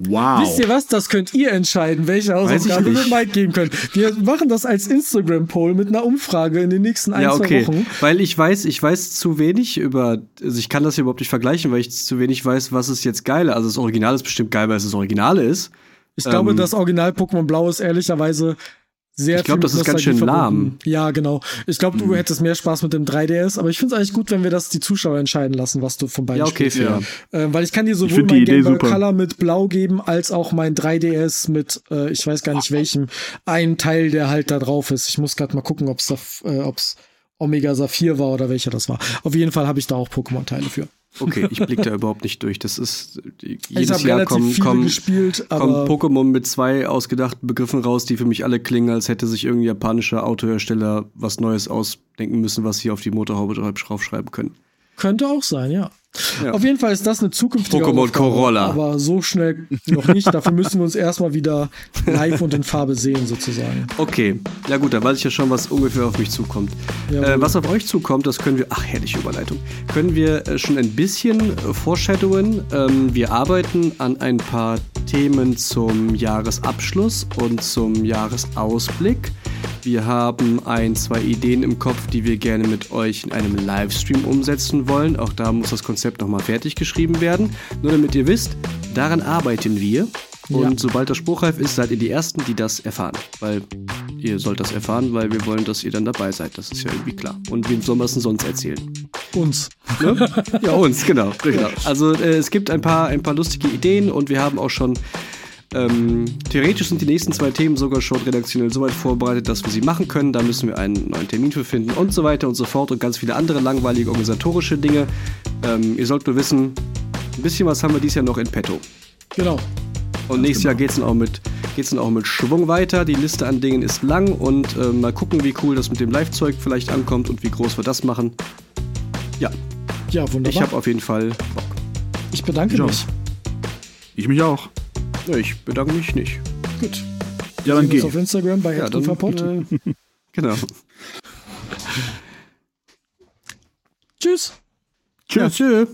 Wow. Wisst ihr was? Das könnt ihr entscheiden, welche Hausaufgabe wir. Mike geben können. Wir machen das als Instagram-Poll mit einer Umfrage in den nächsten ein, ja, zwei okay. Wochen. Weil ich weiß, ich weiß zu wenig über, also ich kann das hier überhaupt nicht vergleichen, weil ich zu wenig weiß, was ist jetzt geiler. Also das Original ist bestimmt geil, weil es das Originale ist. Ich glaube, Ähm, das Original Pokémon Blau ist ehrlicherweise sehr Ich glaub, viel das ist ganz schön lahm. Mhm. Ja, genau. Ich glaube, du hättest mehr Spaß mit dem 3DS, aber ich finde es eigentlich gut, wenn wir das die Zuschauer entscheiden lassen, was du von beiden Ja, okay, spielst. fair. Ähm, weil ich kann dir sowohl mein Idee Game Boy super. Color mit Blau geben, als auch mein 3DS mit, äh, ich weiß gar nicht welchem, einen Teil, der halt da drauf ist. Ich muss gerade mal gucken, ob es äh, ob's Omega Saphir war oder welcher das war. Auf jeden Fall habe ich da auch Pokémon-Teile für. Okay, ich blick da überhaupt nicht durch. Das ist jedes Jahr kommen, kommen, gespielt, kommen Pokémon mit zwei ausgedachten Begriffen raus, die für mich alle klingen, als hätte sich irgendein japanischer Autohersteller was Neues ausdenken müssen, was sie auf die Motorhaube draufschreiben können. könnte auch sein, ja. Ja. Auf jeden Fall ist das eine zukünftige Pokémon Corolla. Aber so schnell noch nicht. Dafür müssen wir uns erstmal wieder live und in Farbe sehen, sozusagen. Okay, ja gut, dann weiß ich ja schon, was ungefähr auf mich zukommt. Jawohl. Äh, was auf euch zukommt, das können wir, ach herrliche Überleitung, können wir äh, schon ein bisschen äh, foreshadowen. Ähm, wir arbeiten an ein paar Themen zum Jahresabschluss und zum Jahresausblick. Wir haben ein, zwei Ideen im Kopf, die wir gerne mit euch in einem Livestream umsetzen wollen. Auch da muss das Konzept nochmal fertig geschrieben werden. Nur damit ihr wisst, daran arbeiten wir. Und Ja. sobald das spruchreif ist, seid ihr die Ersten, die das erfahren. Weil ihr sollt das erfahren, weil wir wollen, dass ihr dann dabei seid. Das ist ja irgendwie klar. Und wem soll man es denn sonst erzählen? Uns. Ne? ja, uns, genau. genau. Also äh, es gibt ein paar, ein paar lustige Ideen und wir haben auch schon ähm, theoretisch sind die nächsten zwei Themen sogar schon redaktionell so weit vorbereitet, dass wir sie machen können. Da müssen wir einen neuen Termin für finden und so weiter und so fort und ganz viele andere langweilige organisatorische Dinge. Ähm, ihr sollt nur wissen, ein bisschen was haben wir dieses Jahr noch in petto. Genau. Und nächstes. Jahr geht es dann, auch mit, dann auch mit Schwung weiter. Die Liste an Dingen ist lang und äh, mal gucken, wie cool das mit dem Live-Zeug vielleicht ankommt und wie groß wir das machen. Ja. Ja, wunderbar. Ich habe auf jeden Fall Bock. Ich bedanke ich mich. Auch. Ich mich auch. Ja, ich bedanke mich nicht. Gut. Ja, dann geht's. Auf Instagram bei ja, dann, äh, Genau. Tschüss. Tschüss. Ja, tschüss.